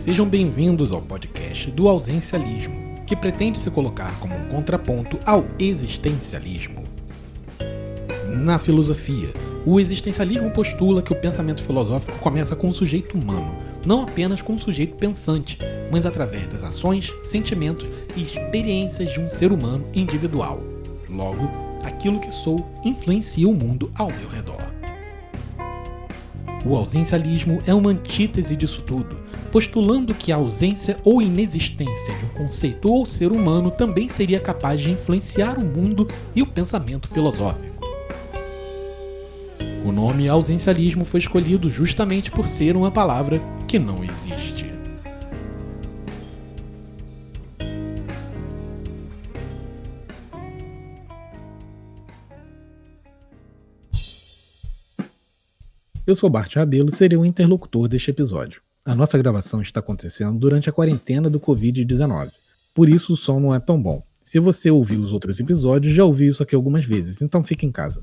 sejam bem-vindos ao podcast do Ausencialismo, que pretende se colocar como um contraponto ao existencialismo. Na filosofia, o existencialismo postula que o pensamento filosófico começa com o sujeito humano, não apenas com o sujeito pensante, mas através das ações, sentimentos e experiências de um ser humano individual. Logo, aquilo que sou influencia o mundo ao meu redor. O ausencialismo é uma antítese disso tudo, postulando que a ausência ou inexistência de um conceito ou ser humano também seria capaz de influenciar o mundo e o pensamento filosófico. O nome ausencialismo foi escolhido justamente por ser uma palavra que não existe. Eu sou Bart Rabelo e serei o interlocutor deste episódio. A nossa gravação está acontecendo durante a quarentena do Covid-19, por isso o som não é tão bom. Se você ouviu os outros episódios, já ouviu isso aqui algumas vezes, então fique em casa.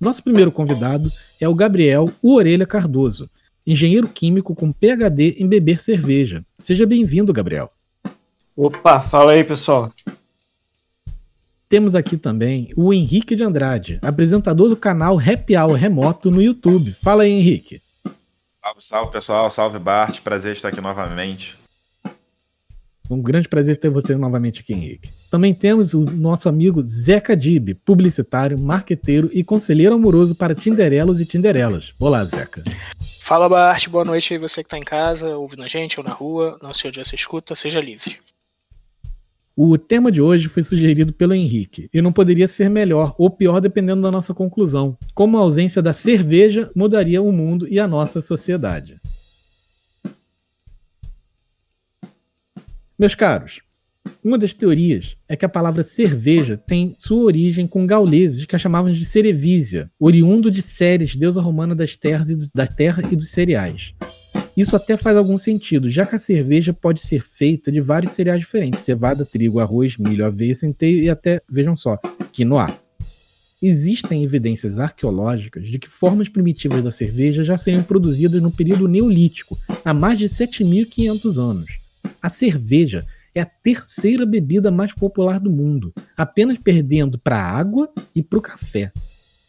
Nosso primeiro convidado é o Gabriel o Orelha Cardoso, engenheiro químico com PhD em beber cerveja. Seja bem-vindo, Gabriel. Opa, fala aí, pessoal. Temos aqui também o Henrique de Andrade, apresentador do canal Happy Hour Remoto no YouTube. Fala aí, Henrique. Salve, salve pessoal, salve Bart, prazer estar aqui novamente. Um grande prazer ter você novamente aqui, Henrique. Também temos o nosso amigo Zeca Dib, publicitário, marqueteiro e conselheiro amoroso para Tinderelos e Tinderelas. Olá, Zeca. Fala, Bart, boa noite aí você que está em casa, ouvindo a gente ou na rua, não sei onde você escuta, seja livre. O tema de hoje foi sugerido pelo Henrique e não poderia ser melhor ou pior dependendo da nossa conclusão. Como a ausência da cerveja mudaria o mundo e a nossa sociedade. Meus caros, uma das teorias é que a palavra cerveja tem sua origem com gauleses que a chamavam de cerevísia, oriundo de Ceres, deusa romana das terras e dos, da terra e dos cereais. Isso até faz algum sentido, já que a cerveja pode ser feita de vários cereais diferentes: cevada, trigo, arroz, milho, aveia, centeio e até, vejam só, quinoa. Existem evidências arqueológicas de que formas primitivas da cerveja já seriam produzidas no período neolítico, há mais de 7.500 anos. A cerveja é a terceira bebida mais popular do mundo, apenas perdendo para a água e para o café.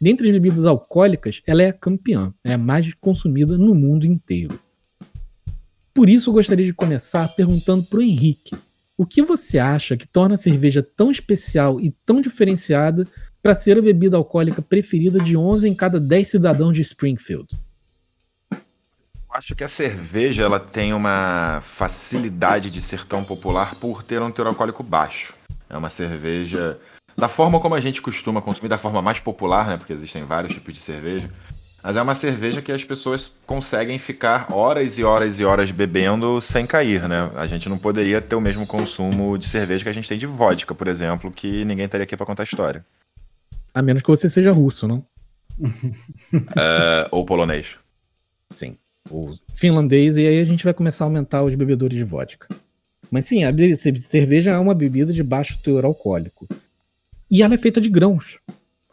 Dentre as bebidas alcoólicas, ela é a campeã, é a mais consumida no mundo inteiro. Por isso, eu gostaria de começar perguntando para o Henrique: o que você acha que torna a cerveja tão especial e tão diferenciada para ser a bebida alcoólica preferida de 11 em cada 10 cidadãos de Springfield? Acho que a cerveja ela tem uma facilidade de ser tão popular por ter um teor alcoólico baixo. É uma cerveja da forma como a gente costuma consumir, da forma mais popular, né? Porque existem vários tipos de cerveja. Mas é uma cerveja que as pessoas conseguem ficar horas e horas e horas bebendo sem cair, né? A gente não poderia ter o mesmo consumo de cerveja que a gente tem de vodka, por exemplo, que ninguém estaria aqui para contar a história. A menos que você seja russo, não? uh, ou polonês. Sim. Ou finlandês, e aí a gente vai começar a aumentar os bebedores de vodka. Mas sim, a cerveja é uma bebida de baixo teor alcoólico. E ela é feita de grãos.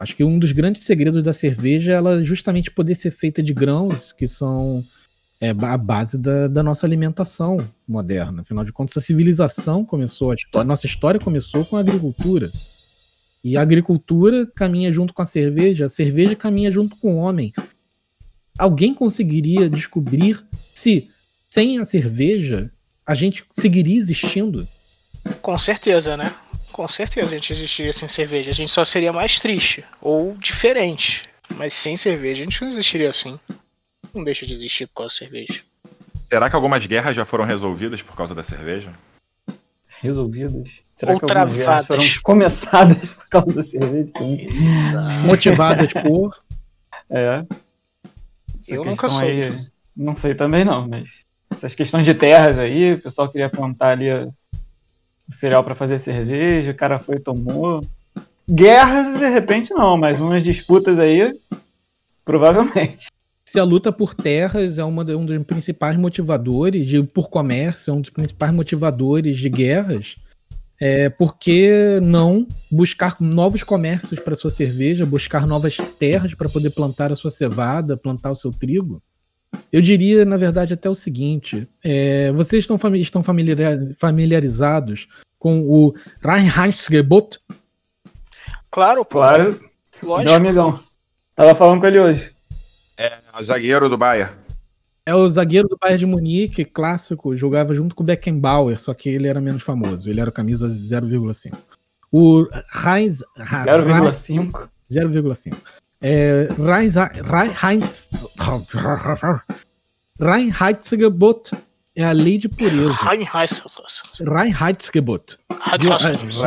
Acho que um dos grandes segredos da cerveja é ela justamente poder ser feita de grãos, que são é, a base da, da, nossa alimentação moderna. Afinal de contas, a civilização começou, a, a nossa história começou com a agricultura. E a agricultura caminha junto com a cerveja, a cerveja caminha junto com o homem. Alguém conseguiria descobrir se, sem a cerveja, a gente seguiria existindo? Com certeza, né? Com certeza a gente existiria sem cerveja. A gente só seria mais triste ou diferente. Mas sem cerveja a gente não existiria assim. Não deixa de existir por causa da cerveja. Será que algumas guerras já foram resolvidas por causa da cerveja? Resolvidas? Será ou que travadas. guerras foram começadas por causa da cerveja? Motivadas por. É. Essa Eu nunca soube. Aí, não sei também não, mas essas questões de terras aí, o pessoal queria plantar ali cereal para fazer cerveja, o cara foi e tomou. Guerras, de repente, não, mas umas disputas aí, provavelmente. Se a luta por terras é uma, um dos principais motivadores, de, por comércio, é um dos principais motivadores de guerras, é, por que não buscar novos comércios para sua cerveja, buscar novas terras para poder plantar a sua cevada, plantar o seu trigo? Eu diria, na verdade, até o seguinte: é, vocês estão, fami estão familiar familiarizados com o Reinheitsgebot? Claro, pô. Claro, meu Lógico. amigão. Tava falando com ele hoje. É o zagueiro do Bayern. É o zagueiro do Bayern de Munique, clássico, jogava junto com o Beckenbauer, só que ele era menos famoso. Ele era camisa 0,5. O Heinz. 0,5. 0,5. É, Reinheitsgebot é a lei de pureza. Reinheitsgebot.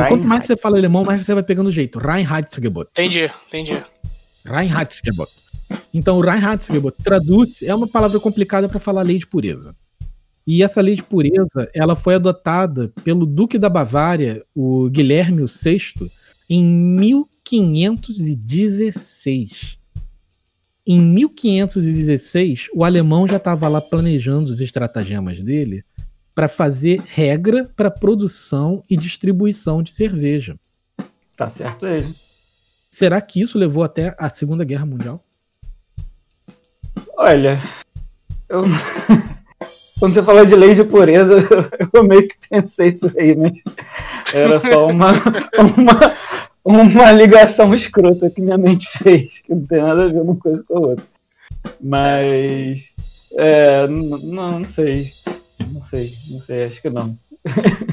Quanto mais você fala alemão, mais você vai pegando o jeito. Reinheitsgebot. Entendi, entendi. Reinheitsgebot. Então, Reinheitsgebot traduz, é uma palavra complicada para falar lei de pureza. E essa lei de pureza, ela foi adotada pelo Duque da Bavária, o Guilherme VI, em 1516. Em 1516, o alemão já estava lá planejando os estratagemas dele para fazer regra para produção e distribuição de cerveja. Tá certo ele. Será que isso levou até a Segunda Guerra Mundial? Olha, eu... quando você falou de lei de pureza, eu meio que pensei isso aí, mas era só uma, uma, uma ligação escrota que minha mente fez, que não tem nada a ver uma coisa com a outra. Mas, é, não, não sei, não sei, não sei, acho que não.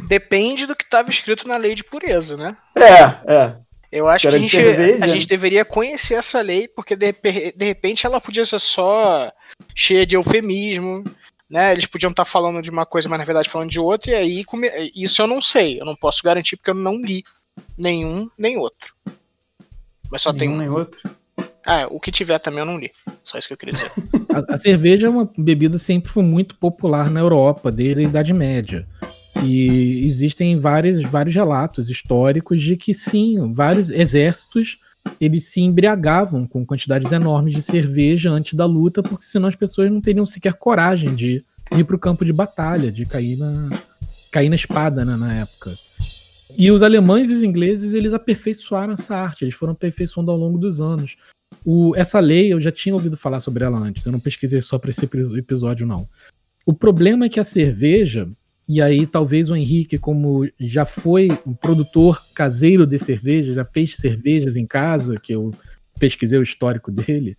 Depende do que estava escrito na lei de pureza, né? É, é, Eu acho que Era a gente, cerveja? a gente deveria conhecer essa lei, porque de, de repente ela podia ser só cheia de eufemismo, né? Eles podiam estar falando de uma coisa, mas na verdade falando de outra, e aí isso eu não sei. Eu não posso garantir porque eu não li nenhum nem outro. Mas só tem nenhum um. nem outro. Ah, o que tiver também eu não li. Só isso que eu queria dizer. A, a cerveja é uma bebida que sempre foi muito popular na Europa, desde a Idade Média. E existem vários, vários relatos históricos de que sim, vários exércitos eles se embriagavam com quantidades enormes de cerveja antes da luta, porque senão as pessoas não teriam sequer coragem de ir para o campo de batalha, de cair na, cair na espada né, na época. E os alemães e os ingleses eles aperfeiçoaram essa arte, eles foram aperfeiçoando ao longo dos anos. O- essa lei, eu já tinha ouvido falar sobre ela antes, eu não pesquisei só para esse epi- episódio, não. O problema é que a cerveja, e aí talvez o Henrique, como já foi um produtor caseiro de cerveja, já fez cervejas em casa, que eu pesquisei o histórico dele,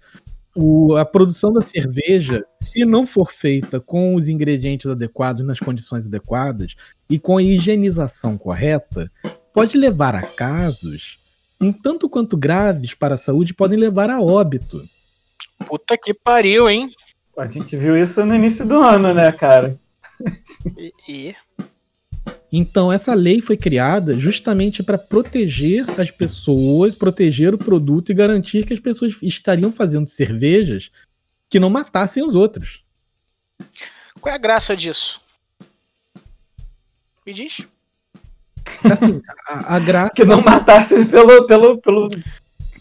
o- a produção da cerveja, se não for feita com os ingredientes adequados, nas condições adequadas e com a higienização correta, pode levar a casos um tanto quanto graves para a saúde, podem levar a óbito. Puta que pariu, hein? A gente viu isso no início do ano, né, cara? E, e- Então, essa lei foi criada justamente para proteger as pessoas, proteger o produto e garantir que as pessoas estariam fazendo cervejas que não matassem os outros. qual é a graça disso? Me diz. Assim, a, a graça. Que não matasse pelo. pelo, pelo...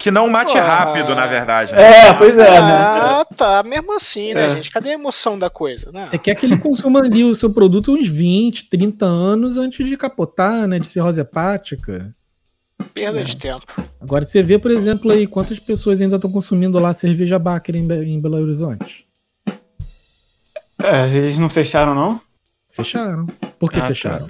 Que não mate Ah. rápido, na verdade. né? É, pois é, né? Ah, tá. Mesmo assim, né, É. gente? Cadê a emoção da coisa, né? É que é que ele consuma ali o seu produto uns 20, 30 anos antes de capotar, né? De cirrose hepática. Perda É. de tempo. Agora você vê, por exemplo, aí quantas pessoas ainda estão consumindo lá cerveja Baker em, Be- em Belo Horizonte. É, eles não fecharam, não? Fecharam. Por que Ah, tá. fecharam?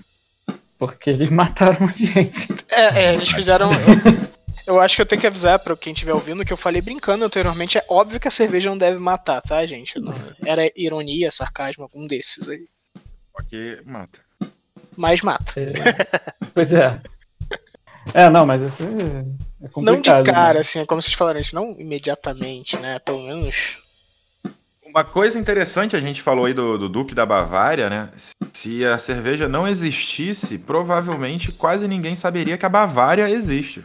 Porque eles mataram a gente. É, é, eles fizeram. Eu acho que eu tenho que avisar pra quem estiver ouvindo que eu falei brincando anteriormente. É óbvio que a cerveja não deve matar, tá, gente? Não- era ironia, sarcasmo, algum desses aí. Porque mata. Mas mata. Pois é. É, não, mas isso é, é complicado. Não de cara, né? assim, é como vocês falaram antes, não imediatamente, né? Pelo menos. Uma coisa interessante, a gente falou aí do, do Duque da Bavária, né? Se a cerveja não existisse, provavelmente quase ninguém saberia que a Bavária existe.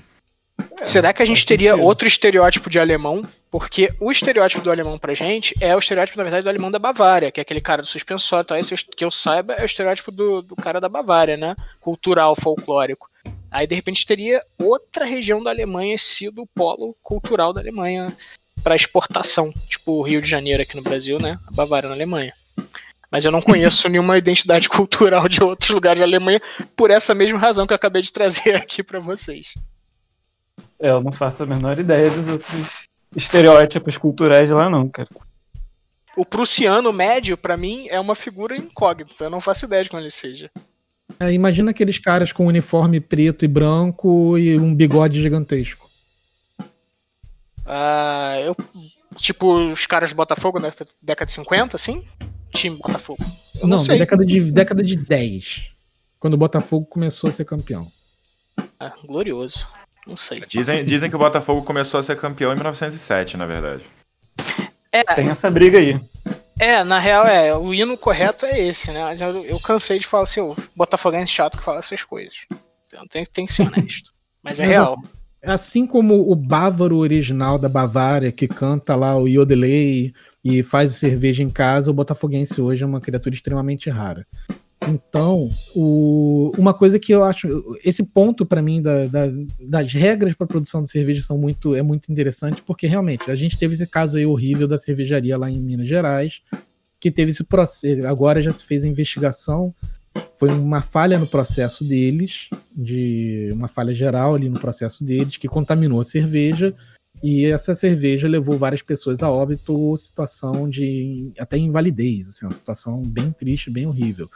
Será que a gente teria sentido. outro estereótipo de alemão? Porque o estereótipo do alemão pra gente é o estereótipo, na verdade, do alemão da Bavária, que é aquele cara do suspensório. Então, esse que eu saiba é o estereótipo do, do cara da Bavária, né? Cultural, folclórico. Aí, de repente, teria outra região da Alemanha sido o polo cultural da Alemanha para exportação. Tipo o Rio de Janeiro aqui no Brasil, né? A Bavária na Alemanha. Mas eu não conheço nenhuma identidade cultural de outros lugares da Alemanha por essa mesma razão que eu acabei de trazer aqui para vocês. É, eu não faço a menor ideia dos outros estereótipos culturais lá, não, cara. O prussiano médio, pra mim, é uma figura incógnita. Eu não faço ideia de como ele seja. É, imagina aqueles caras com uniforme preto e branco e um bigode gigantesco. Ah, eu. Tipo, os caras do Botafogo na década de 50, assim? Time Botafogo. Eu não, não, sei. década de, década de 10. Quando o Botafogo começou a ser campeão. Ah, glorioso. Não sei. Dizem, dizem que o Botafogo começou a ser campeão em 1907, na verdade. É, Tem essa briga aí. é, na real, é. O hino correto é esse, né? Mas eu, eu cansei de falar assim, o Botafoguense chato que fala essas coisas. Então tem, tem que ser honesto. Mas é Mas real. Assim como o bávaro original da Bavária, que canta lá o Yodelei e faz cerveja em casa, o botafoguense hoje é uma criatura extremamente rara. Então, o- uma coisa que eu acho, esse ponto pra mim da- da- das regras para produção de cerveja são muito, é muito interessante, porque realmente a gente teve esse caso aí horrível da cervejaria lá em Minas Gerais, que teve esse processo, agora já se fez a investigação, foi uma falha no processo deles, de uma falha geral ali no processo deles, que contaminou a cerveja, e essa cerveja levou várias pessoas a óbito, situação de até invalidez, assim, uma situação bem triste, bem horrível.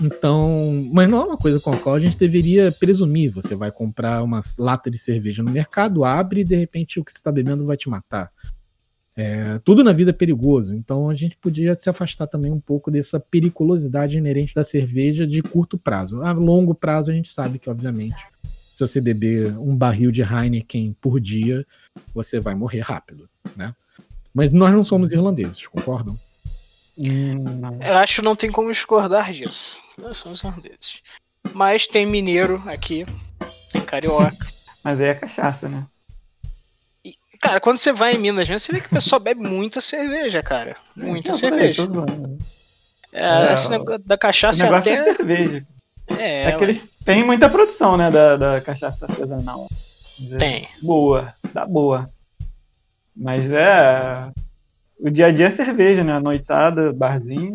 Então, mas não é uma coisa com a qual a gente deveria presumir. Você vai comprar uma lata de cerveja no mercado, abre e de repente o que você está bebendo vai te matar. É, tudo na vida é perigoso, então a gente podia se afastar também um pouco dessa periculosidade inerente da cerveja de curto prazo. A longo prazo a gente sabe que, obviamente, se você beber um barril de Heineken por dia, você vai morrer rápido, né? Mas nós não somos irlandeses, concordam? Hum, não. Eu acho que não tem como discordar disso. Somos irlandeses. Mas tem mineiro aqui, tem carioca. Mas aí é cachaça, né? Cara, quando você vai em Minas, mesmo, você vê que o pessoal bebe muita cerveja, cara. Muita Eu sei, cerveja. É, É, esse negócio da O cachaça negócio até. é cerveja. É, É que eles têm muita produção, né, da, da cachaça artesanal. É tem. Boa, dá boa. Mas é. O dia a dia é cerveja, né? Noitada, barzinho.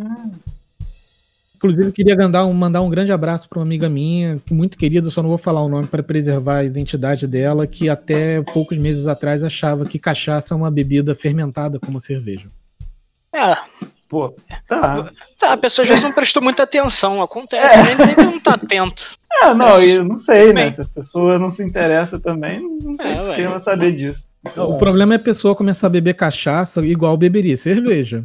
Né? Inclusive, eu queria mandar um, mandar um grande abraço para uma amiga minha, muito querida, só não vou falar o nome para preservar a identidade dela, que até poucos meses atrás achava que cachaça é uma bebida fermentada como cerveja. É, Pô, tá. tá, a pessoa vezes não prestou muita atenção. Acontece, nem, nem não tá atento. É, não, eu não sei, né? Se a pessoa não se interessa também, não tem É, que ela saber disso. O problema é a pessoa começar a beber cachaça igual beberia cerveja.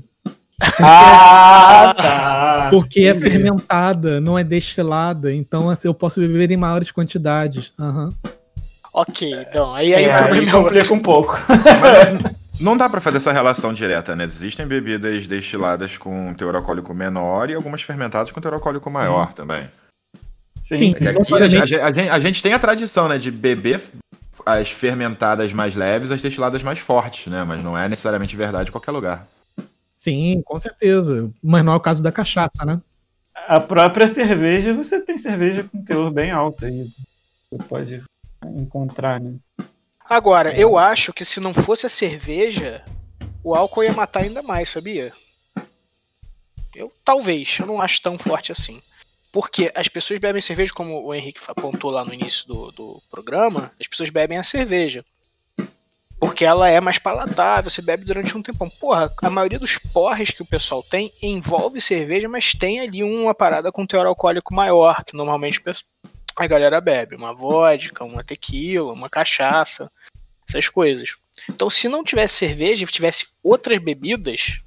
Ah, tá. Porque é fermentada, não é destilada, então assim, eu posso beber em maiores quantidades. Aham. Ok, então, aí, aí É, o aí é complica um pouco. Mas não dá pra fazer essa relação direta, né? Existem bebidas destiladas com teor alcoólico menor e algumas fermentadas com teor alcoólico maior também. Sim, Porque aqui a, gente, a gente- a gente tem a tradição, né, de beber as fermentadas mais leves, as destiladas mais fortes, né? Mas não é necessariamente verdade em qualquer lugar. Sim, com certeza. Mas não é o caso da cachaça, né? A própria cerveja, você tem cerveja com teor bem alto aí. Você pode encontrar, né? Agora, eu acho que se não fosse a cerveja, o álcool ia matar ainda mais, sabia? Eu talvez, eu não acho tão forte assim. Porque as pessoas bebem cerveja, como o Henrique apontou lá no início do, do programa, as pessoas bebem a cerveja. Porque ela é mais palatável, você bebe durante um tempão. Porra, a maioria dos porres que o pessoal tem envolve cerveja, mas tem ali uma parada com teor alcoólico maior, que normalmente a galera bebe. Uma vodka, uma tequila, uma cachaça, essas coisas. Então, se não tivesse cerveja e tivesse outras bebidas,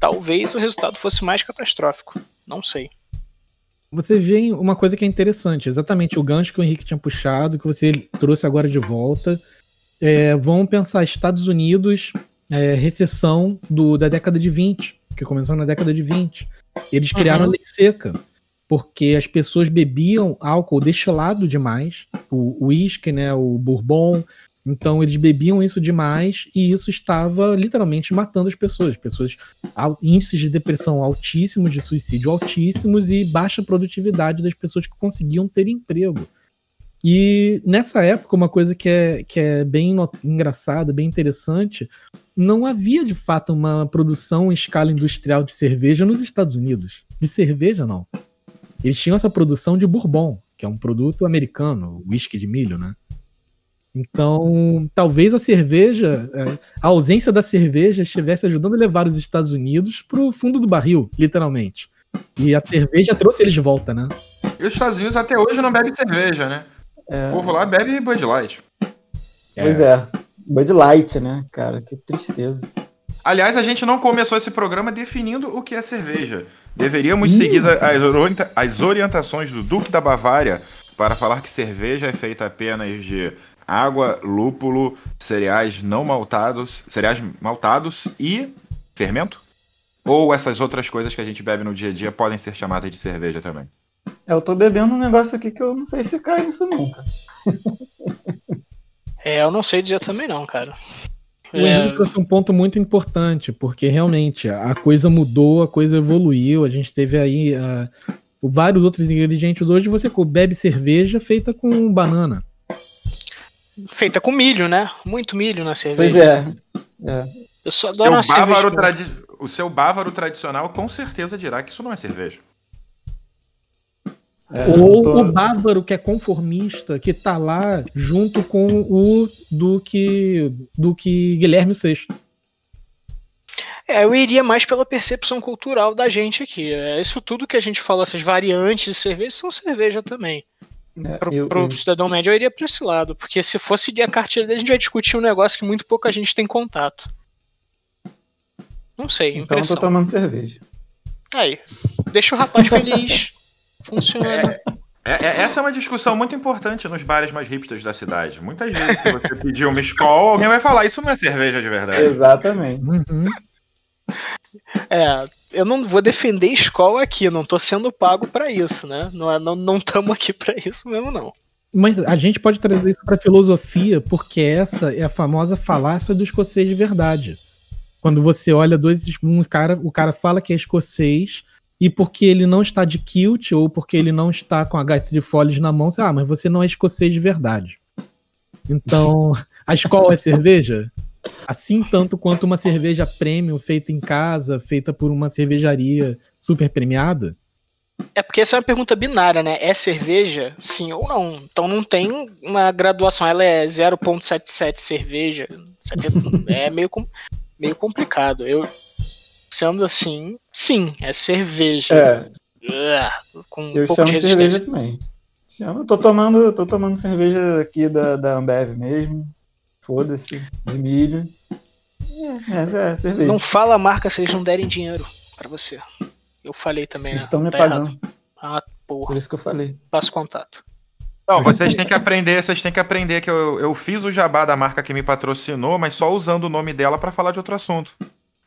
talvez o resultado fosse mais catastrófico. Não sei. Você vê uma coisa que é interessante, exatamente o gancho que o Henrique tinha puxado, que você trouxe agora de volta. É, vamos pensar, Estados Unidos, é, recessão do, da década de 20, que começou na década de 20. Eles criaram Uhum. a lei seca, porque as pessoas bebiam álcool destilado demais, o uísque, né, o bourbon, então eles bebiam isso demais e isso estava literalmente matando as pessoas. As pessoas índices de depressão altíssimos, de suicídio altíssimos e baixa produtividade das pessoas que conseguiam ter emprego. E nessa época, uma coisa que é, que é bem engraçada, bem interessante, não havia de fato uma produção em escala industrial de cerveja nos Estados Unidos. De cerveja, não. Eles tinham essa produção de bourbon, que é um produto americano, whisky de milho, né? Então, talvez a cerveja, é, a ausência da cerveja estivesse ajudando a levar os Estados Unidos pro fundo do barril, literalmente. E a cerveja trouxe eles de volta, né? E os Estados Unidos até hoje não bebem cerveja, né? É, O povo lá bebe Bud Light. Pois é. Bud Light, né, cara? Que tristeza. Aliás, a gente não começou esse programa definindo o que é cerveja. Deveríamos seguir as, as orientações do Duque da Bavária para falar que cerveja é feita apenas de água, lúpulo, cereais não maltados, cereais maltados e fermento? Ou essas outras coisas que a gente bebe no dia a dia podem ser chamadas de cerveja também? É, Eu tô bebendo um negócio aqui que eu não sei se cai nisso nunca. É, eu não sei dizer também não, cara. O Henrique É, trouxe um ponto muito importante, porque realmente a coisa mudou, a coisa evoluiu, a gente teve aí ah, vários outros ingredientes. Hoje você bebe cerveja feita com banana. feita com milho, né? Muito milho na cerveja. Pois é. é. Eu só Seu adoro uma cerveja. bávaro tradi- O seu bávaro tradicional com certeza dirá que isso não é cerveja. É, Ou tô- o bávaro que é conformista, que tá lá junto com o Duque, Duque Guilherme VI. É, eu iria mais pela percepção cultural da gente aqui. É, isso tudo que a gente falou, essas variantes de cerveja, são cerveja também. é, Pro, eu- pro eu- cidadão médio, eu iria pra esse lado. Porque se fosse seguir a cartilha dele, a gente vai discutir um negócio que muito pouca gente tem contato. Não sei, então eu tô impressão. tomando cerveja. Aí, deixa o rapaz feliz. Funciona. É- é- essa é uma discussão muito importante nos bares mais hipsters da cidade. Muitas vezes, se você pedir uma escola, alguém vai falar, isso não é cerveja de verdade. Exatamente. Uhum. É, eu não vou defender escola aqui, não tô sendo pago pra isso, né? Não é- não não estamos aqui pra isso mesmo, não. Mas a gente pode trazer isso para filosofia, porque essa é a famosa falácia do escocês de verdade. Quando você olha dois, um cara, o cara fala que é escocês e porque ele não está de kilt ou porque ele não está com a gaita de folhas na mão, você, ah, mas você não é escocês de verdade. Então, a escola é cerveja? Assim tanto quanto uma cerveja premium feita em casa, feita por uma cervejaria super premiada? É porque essa é uma pergunta binária, né? É cerveja, sim ou não? Então não tem uma graduação. Ela é 0.77 cerveja. 70 é meio, meio complicado. Eu, sendo assim, sim, é cerveja. É, Uh, com um eu pouco de chamo de cerveja resistência. também. Chamo, tô tomando, tô tomando cerveja aqui da, da Ambev mesmo. Foda-se, de milho. É, essa é a cerveja. Não fala a marca se eles não derem dinheiro pra você. Eu falei também, Eles né? estão me Tá pagando. errado. Ah, porra. Por isso que eu falei. Passo contato. Não, vocês têm que aprender, vocês têm que aprender que eu, eu fiz o jabá da marca que me patrocinou, mas só usando o nome dela para falar de outro assunto.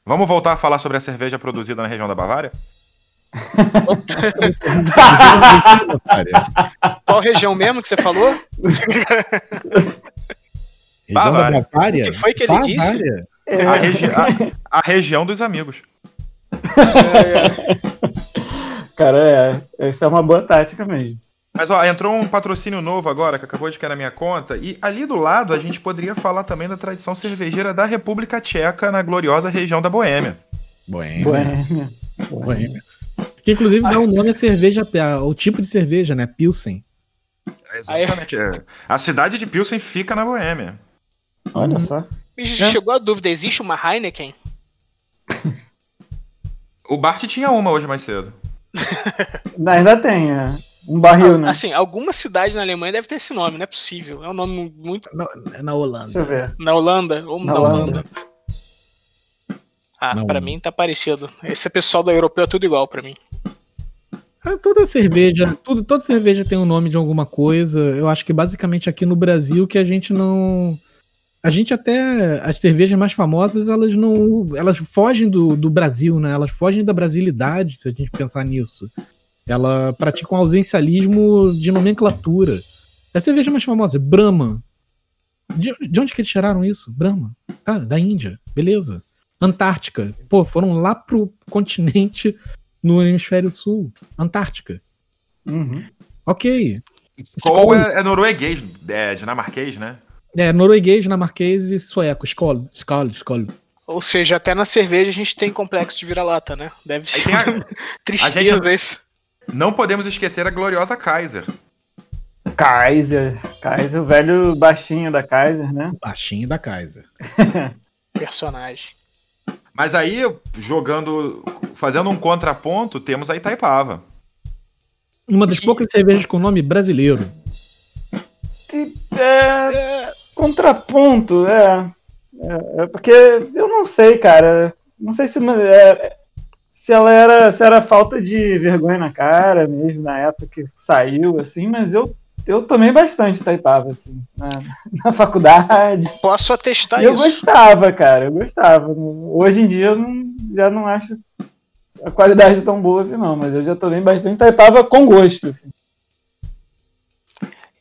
Vamos voltar a falar sobre a cerveja produzida na região da Bavária? Qual região mesmo que você falou? Bavária. Bavária? O que foi que ele disse? Bavária? É, A, regi- a- a região dos amigos. cara, é, essa é uma boa tática mesmo. Mas ó, entrou um patrocínio novo agora que acabou de cair na minha conta. E ali do lado a gente poderia falar também da tradição cervejeira da República Tcheca na gloriosa região da Boêmia. Boêmia. Boêmia. Boêmia. Que inclusive dá um nome à cerveja, ao tipo de cerveja, né? Pilsen. Exatamente. é. A cidade de Pilsen fica na Boêmia. Olha só. Me chegou a dúvida, existe uma Heineken? O Bart tinha uma hoje mais cedo. Ainda tem, é. Um barril, né? Assim, alguma cidade na Alemanha deve ter esse nome, não é possível. É um nome muito. Na, na Holanda. Deixa eu ver. Na Holanda? Ou Na na, Holanda? Holanda. Ah, Na pra Holanda. mim tá parecido. Esse pessoal da europeu é tudo igual pra mim. Ah, Toda cerveja, tudo, toda cerveja tem um nome de alguma coisa. Eu acho que basicamente aqui no Brasil que a gente não. A gente até. As cervejas mais famosas, elas não. Elas fogem do, do Brasil, né? Elas fogem da brasilidade, se a gente pensar nisso. Ela pratica um ausencialismo de nomenclatura. A cerveja mais famosa, Brahma. De, de onde que eles tiraram isso? Brahma. Cara, da Índia. Beleza. Antártica. Pô, foram lá pro continente no hemisfério sul. Antártica. Uhum. Ok. Skol é, é norueguês, é dinamarquês, né? É, norueguês, dinamarquês e sueco. Skol, skol, skol. Ou seja, até na cerveja a gente tem complexo de vira-lata, né? Deve ser a- tristeza a gente- isso. Não podemos esquecer a gloriosa Kaiser. Kaiser. Kaiser, o velho baixinho da Kaiser, né? Baixinho da Kaiser. Personagem. Mas aí, jogando, fazendo um contraponto, temos a Itaipava. Uma das poucas cervejas com nome brasileiro. É, contraponto, é. é. é porque eu não sei, cara. Não sei se, é, se ela era, se era falta de vergonha na cara mesmo na época que saiu, assim, mas eu eu tomei bastante Taipava, assim, na, na faculdade. Posso atestar eu isso. Eu gostava, cara, eu gostava. Hoje em dia eu não, já não acho a qualidade tão boa assim, não, mas eu já tomei bastante Taipava com gosto, assim.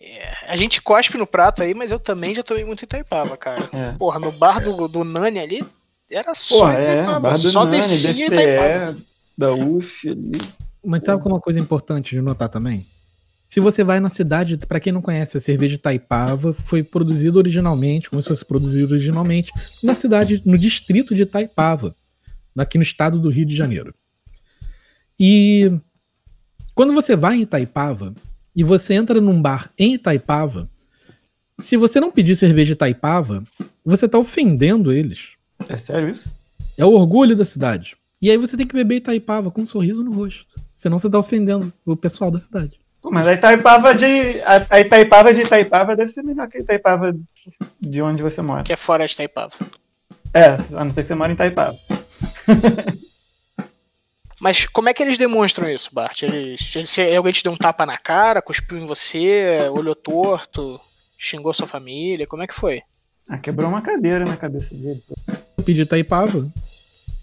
É, a gente cospe no prato aí, mas eu também já tomei muito Itaipava, cara. É. Porra, no bar do, do Nani ali, era só Porra, Itaipava, é, só Nani, descia DCE, Itaipava. da UF ali. Mas sabe uma coisa importante de notar também? Se você vai na cidade, para quem não conhece, a cerveja Taipava foi produzida originalmente, como se fosse produzida originalmente, na cidade, no distrito de Taipava, aqui no estado do Rio de Janeiro. E quando você vai em Itaipava e você entra num bar em Itaipava, se você não pedir cerveja Itaipava, você tá ofendendo eles. É sério isso? É o orgulho da cidade. E aí você tem que beber Itaipava com um sorriso no rosto. Senão você tá ofendendo o pessoal da cidade. Pô, mas a Itaipava de. A, Itaipava de Itaipava deve ser melhor que a Itaipava de onde você mora. Que é fora de Itaipava. É, a não ser que você mora em Itaipava. Mas como é que eles demonstram isso, Bart? Eles, eles, alguém te deu um tapa na cara, cuspiu em você, olhou torto, xingou sua família? Como é que foi? Ah, quebrou uma cadeira na cabeça dele. Eu pedi Itaipava.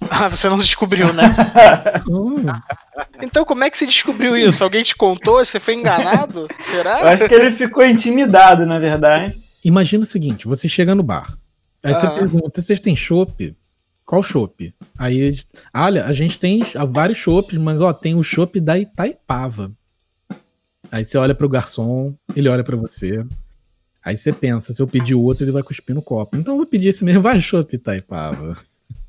Ah, você não descobriu, né? então como é que você descobriu isso? Alguém te contou? Você foi enganado? Será? Eu acho que ele ficou intimidado, na verdade. Imagina o seguinte, você chega no bar. Aí ah. você pergunta, vocês têm chopp? Qual chopp? Aí, olha, a gente tem vários chopps, mas ó, tem o chopp da Itaipava. Aí você olha pro garçom, ele olha para você. Aí você pensa, se eu pedir outro, ele vai cuspir no copo. Então eu vou pedir esse mesmo, vai chopp Itaipava.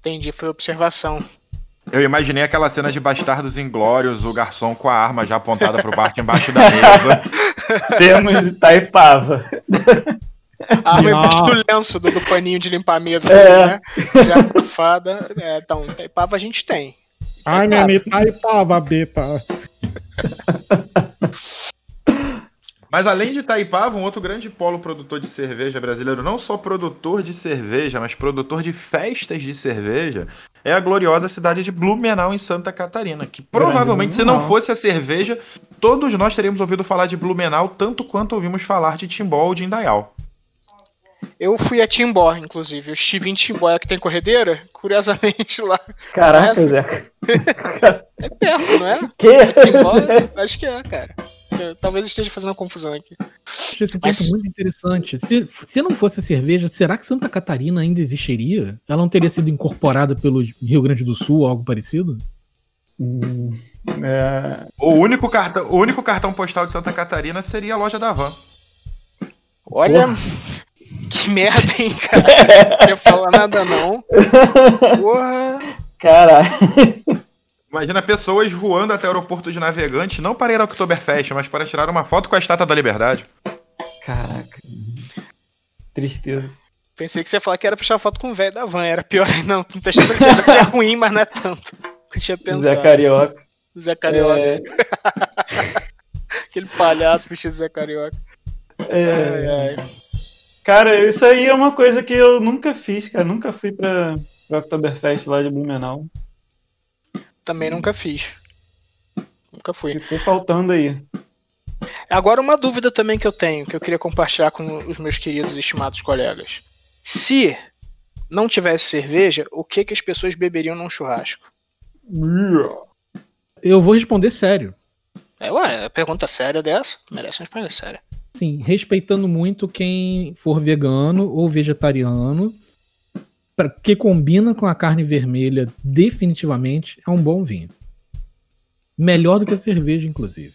Entendi, foi observação. Eu imaginei aquela cena de Bastardos Inglórios, o garçom com a arma já apontada pro barco embaixo da mesa. Temos Itaipava. A arma embaixo do lenço, do, do, paninho de limpar a mesa, é. né? Já fada. É, então, Itaipava a gente tem. Ai, minha Itaipava, beta. Mas além de Itaipava, um outro grande polo produtor de cerveja brasileiro, não só produtor de cerveja, mas produtor de festas de cerveja, é a gloriosa cidade de Blumenau, em Santa Catarina. Que provavelmente, se não fosse a cerveja, todos nós teríamos ouvido falar de Blumenau tanto quanto ouvimos falar de Timbó ou de Indaial. Eu fui a Timbó, inclusive. Eu estive em Timbó, é que tem corredeira, curiosamente lá. Caraca, Zé. é perto, não é? Que? É Timbó, acho que é, cara. Talvez esteja fazendo uma confusão aqui. Esse Mas... ponto muito interessante. Se, se não fosse a cerveja, será que Santa Catarina ainda existiria? Ela não teria sido incorporada pelo Rio Grande do Sul ou algo parecido? Hum, é... o, único cartão, o único cartão postal de Santa Catarina seria a loja da Van. Olha, Porra. que merda, hein, cara? Não queria falar nada, não. Porra. Caralho. Imagina pessoas voando até o aeroporto de navegante, não para ir ao Oktoberfest, mas para tirar uma foto com a Estátua da Liberdade. Caraca. Tristeza. Pensei que você ia falar que era puxar foto com o velho da van. Era pior ainda. Não, não é ruim, mas não é tanto. Eu tinha pensado. Zé Carioca. Zé Carioca. É... Aquele palhaço vestido de Zé Carioca. É... Ai, ai. Cara, isso aí é uma coisa que eu nunca fiz, cara. Nunca fui pra, pra Oktoberfest lá de Blumenau. Também nunca fiz. Nunca fui. Ficou faltando aí. Agora uma dúvida também que eu tenho, que eu queria compartilhar com os meus queridos e estimados colegas. Se não tivesse cerveja, o que que as pessoas beberiam num churrasco? Eu vou responder sério. É, ué, a pergunta séria dessa merece uma resposta séria. Sim, respeitando muito quem for vegano ou vegetariano pra, que combina com a carne vermelha definitivamente, é um bom vinho. Melhor do que a cerveja, inclusive.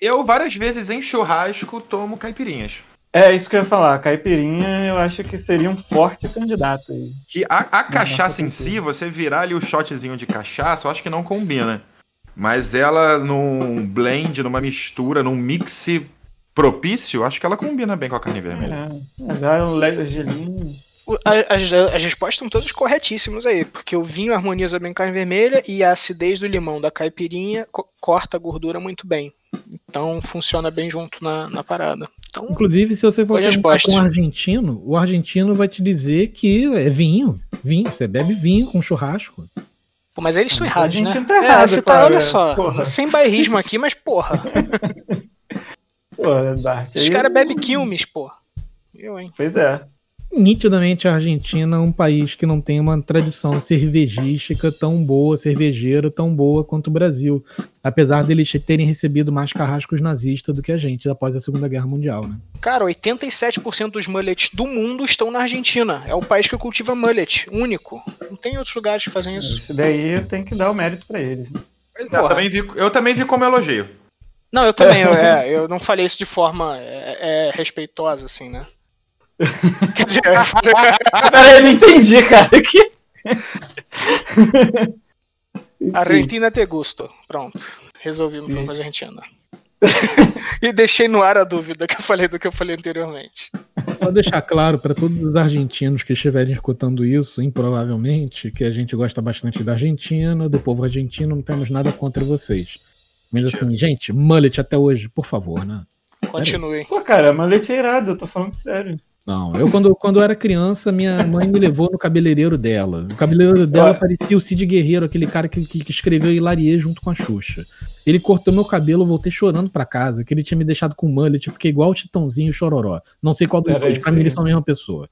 Eu, várias vezes em churrasco, tomo caipirinhas. É isso que eu ia falar. Caipirinha eu acho que seria um forte candidato aí. Que a, a cachaça em si, você virar ali o shotzinho de cachaça, eu acho que não combina. Mas ela num blend, numa mistura, num mix propício, acho que ela combina bem com a carne vermelha. É, já é um leve gelinho. As, as respostas estão todas corretíssimas aí, porque o vinho harmoniza bem com a carne vermelha e a acidez do limão da caipirinha co- corta a gordura muito bem. Então funciona bem junto na, na parada. Então, Inclusive, se você for perguntar com um argentino, o argentino vai te dizer que é vinho. Vinho. Você bebe vinho com churrasco. pô, mas eles estão A errados, gente né? tá errado, é, você tá, olha só, Porra. sem bairrismo aqui, mas porra, Pô, Dart, os caras bebem Quilmes, pô. Eu, hein? Pois é. Nitidamente, a Argentina é um país que não tem uma tradição cervejística tão boa, cervejeira tão boa quanto o Brasil. Apesar deles terem recebido mais carrascos nazistas do que a gente após a Segunda Guerra Mundial, né? Cara, 87% dos mullets do mundo estão na Argentina. É o país que cultiva mullet, único. Não tem outros lugares que fazem isso. Isso daí tem que dar o mérito pra eles. né? Pois é, eu, também vi, eu também vi como elogio. Não, eu também, eu, é, eu não falei isso de forma é, é, respeitosa, assim, né? Peraí, não entendi, cara. Que... Argentina te gusto. Pronto. Resolvi o problema com a Argentina. e deixei no ar a dúvida que eu falei do que eu falei anteriormente. Só deixar claro para todos os argentinos que estiverem escutando isso, improvavelmente, que a gente gosta bastante da Argentina, do povo argentino, não temos nada contra vocês. Mas assim, gente, mullet até hoje, por favor, né? Continue. Pô, cara, malete é irado, eu tô falando sério. Não, eu quando, quando eu era criança, minha mãe me levou no cabeleireiro dela. O cabeleireiro dela Ué. parecia o Cid Guerreiro, aquele cara que, que, que escreveu Hilarie junto com a Xuxa. Ele cortou meu cabelo, eu voltei chorando pra casa, que ele tinha me deixado com mullet, eu fiquei igual o Titãozinho Chororó. Não sei qual dos dois, pra mim eles são a mesma pessoa.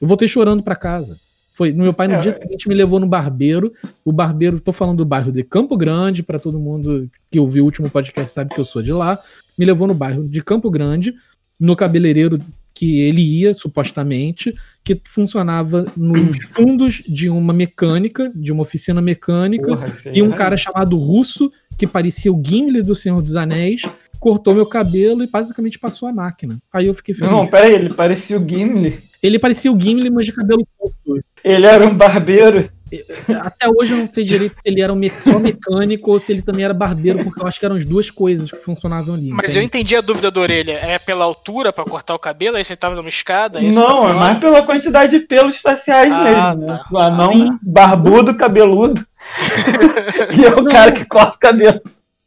Eu voltei chorando pra casa. Foi, meu pai no É. dia seguinte me levou no barbeiro. O barbeiro, tô falando do bairro de Campo Grande, pra todo mundo que ouviu o último podcast sabe que eu sou de lá. Me levou no bairro de Campo Grande, no cabeleireiro que ele ia, supostamente, que funcionava nos fundos de uma mecânica, de uma oficina mecânica, Porra, e um é cara chamado Russo, que parecia o Gimli do Senhor dos Anéis, cortou meu cabelo e basicamente passou a máquina. Aí eu fiquei feliz. Não, peraí, ele parecia o Gimli. Ele parecia o Gimli, mas de cabelo curto. Ele era um barbeiro. Até hoje eu não sei direito se ele era um me- só mecânico ou se ele também era barbeiro, porque eu acho que eram as duas coisas que funcionavam ali. Mas eu entende? entendi a dúvida da orelha. É pela altura pra cortar o cabelo? Aí você tava numa escada? Não, tá é mais pela quantidade de pelos faciais Ah, mesmo, né? tá. O anão Sim. barbudo, cabeludo. e é o cara que corta o cabelo.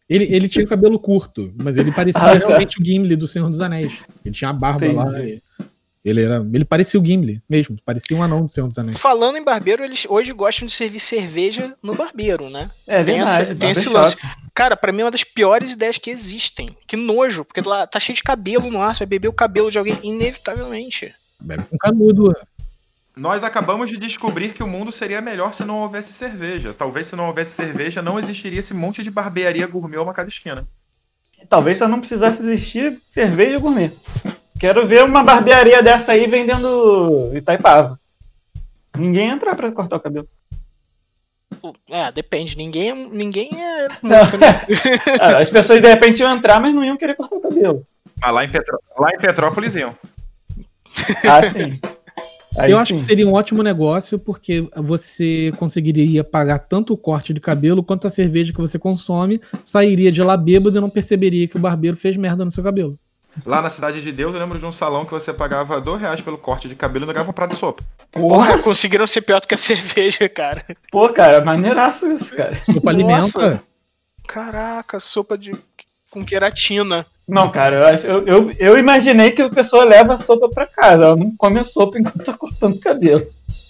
Ele, ele tinha o cabelo curto, mas ele parecia Ah, tá. realmente o Gimli do Senhor dos Anéis. Ele tinha a barba lá. Entendi. e- Ele, era, ele parecia o Gimli mesmo, parecia um anão do Senhor dos Anéis. Falando em barbeiro, eles hoje gostam de servir cerveja no barbeiro, né? É Tem verdade. essa- tem esse barbershop. Cara, pra mim é uma das piores ideias que existem. Que nojo, porque lá tá cheio de cabelo no ar, você vai beber o cabelo de alguém inevitavelmente. Bebe com canudo. Nós acabamos de descobrir que o mundo seria melhor se não houvesse cerveja. Talvez se não houvesse cerveja, não existiria esse monte de barbearia gourmet a cada esquina. Talvez só não precisasse existir cerveja gourmet. Quero ver uma barbearia dessa aí vendendo Itaipava. Ninguém ia entrar pra cortar o cabelo. É, depende. Ninguém, é- ninguém é. Né? As pessoas de repente iam entrar, mas não iam querer cortar o cabelo. Ah, lá, em Petró- lá em Petrópolis iam. Ah, sim. Aí eu acho sim. que seria um ótimo negócio, porque você conseguiria pagar tanto o corte de cabelo quanto a cerveja que você consome, sairia de lá bêbado e não perceberia que o barbeiro fez merda no seu cabelo. Lá na Cidade de Deus, eu lembro de um salão que você pagava dois reais pelo corte de cabelo e ainda ganhava um prato de sopa. Porra, Porra, conseguiram ser pior do que a cerveja, cara. pô, cara, maneiraço isso, cara. Sopa alimenta. Caraca, sopa de. com queratina. Não, cara, eu, acho, eu, eu, eu imaginei que a pessoa leva a sopa pra casa. Ela não come a sopa enquanto tá cortando o cabelo.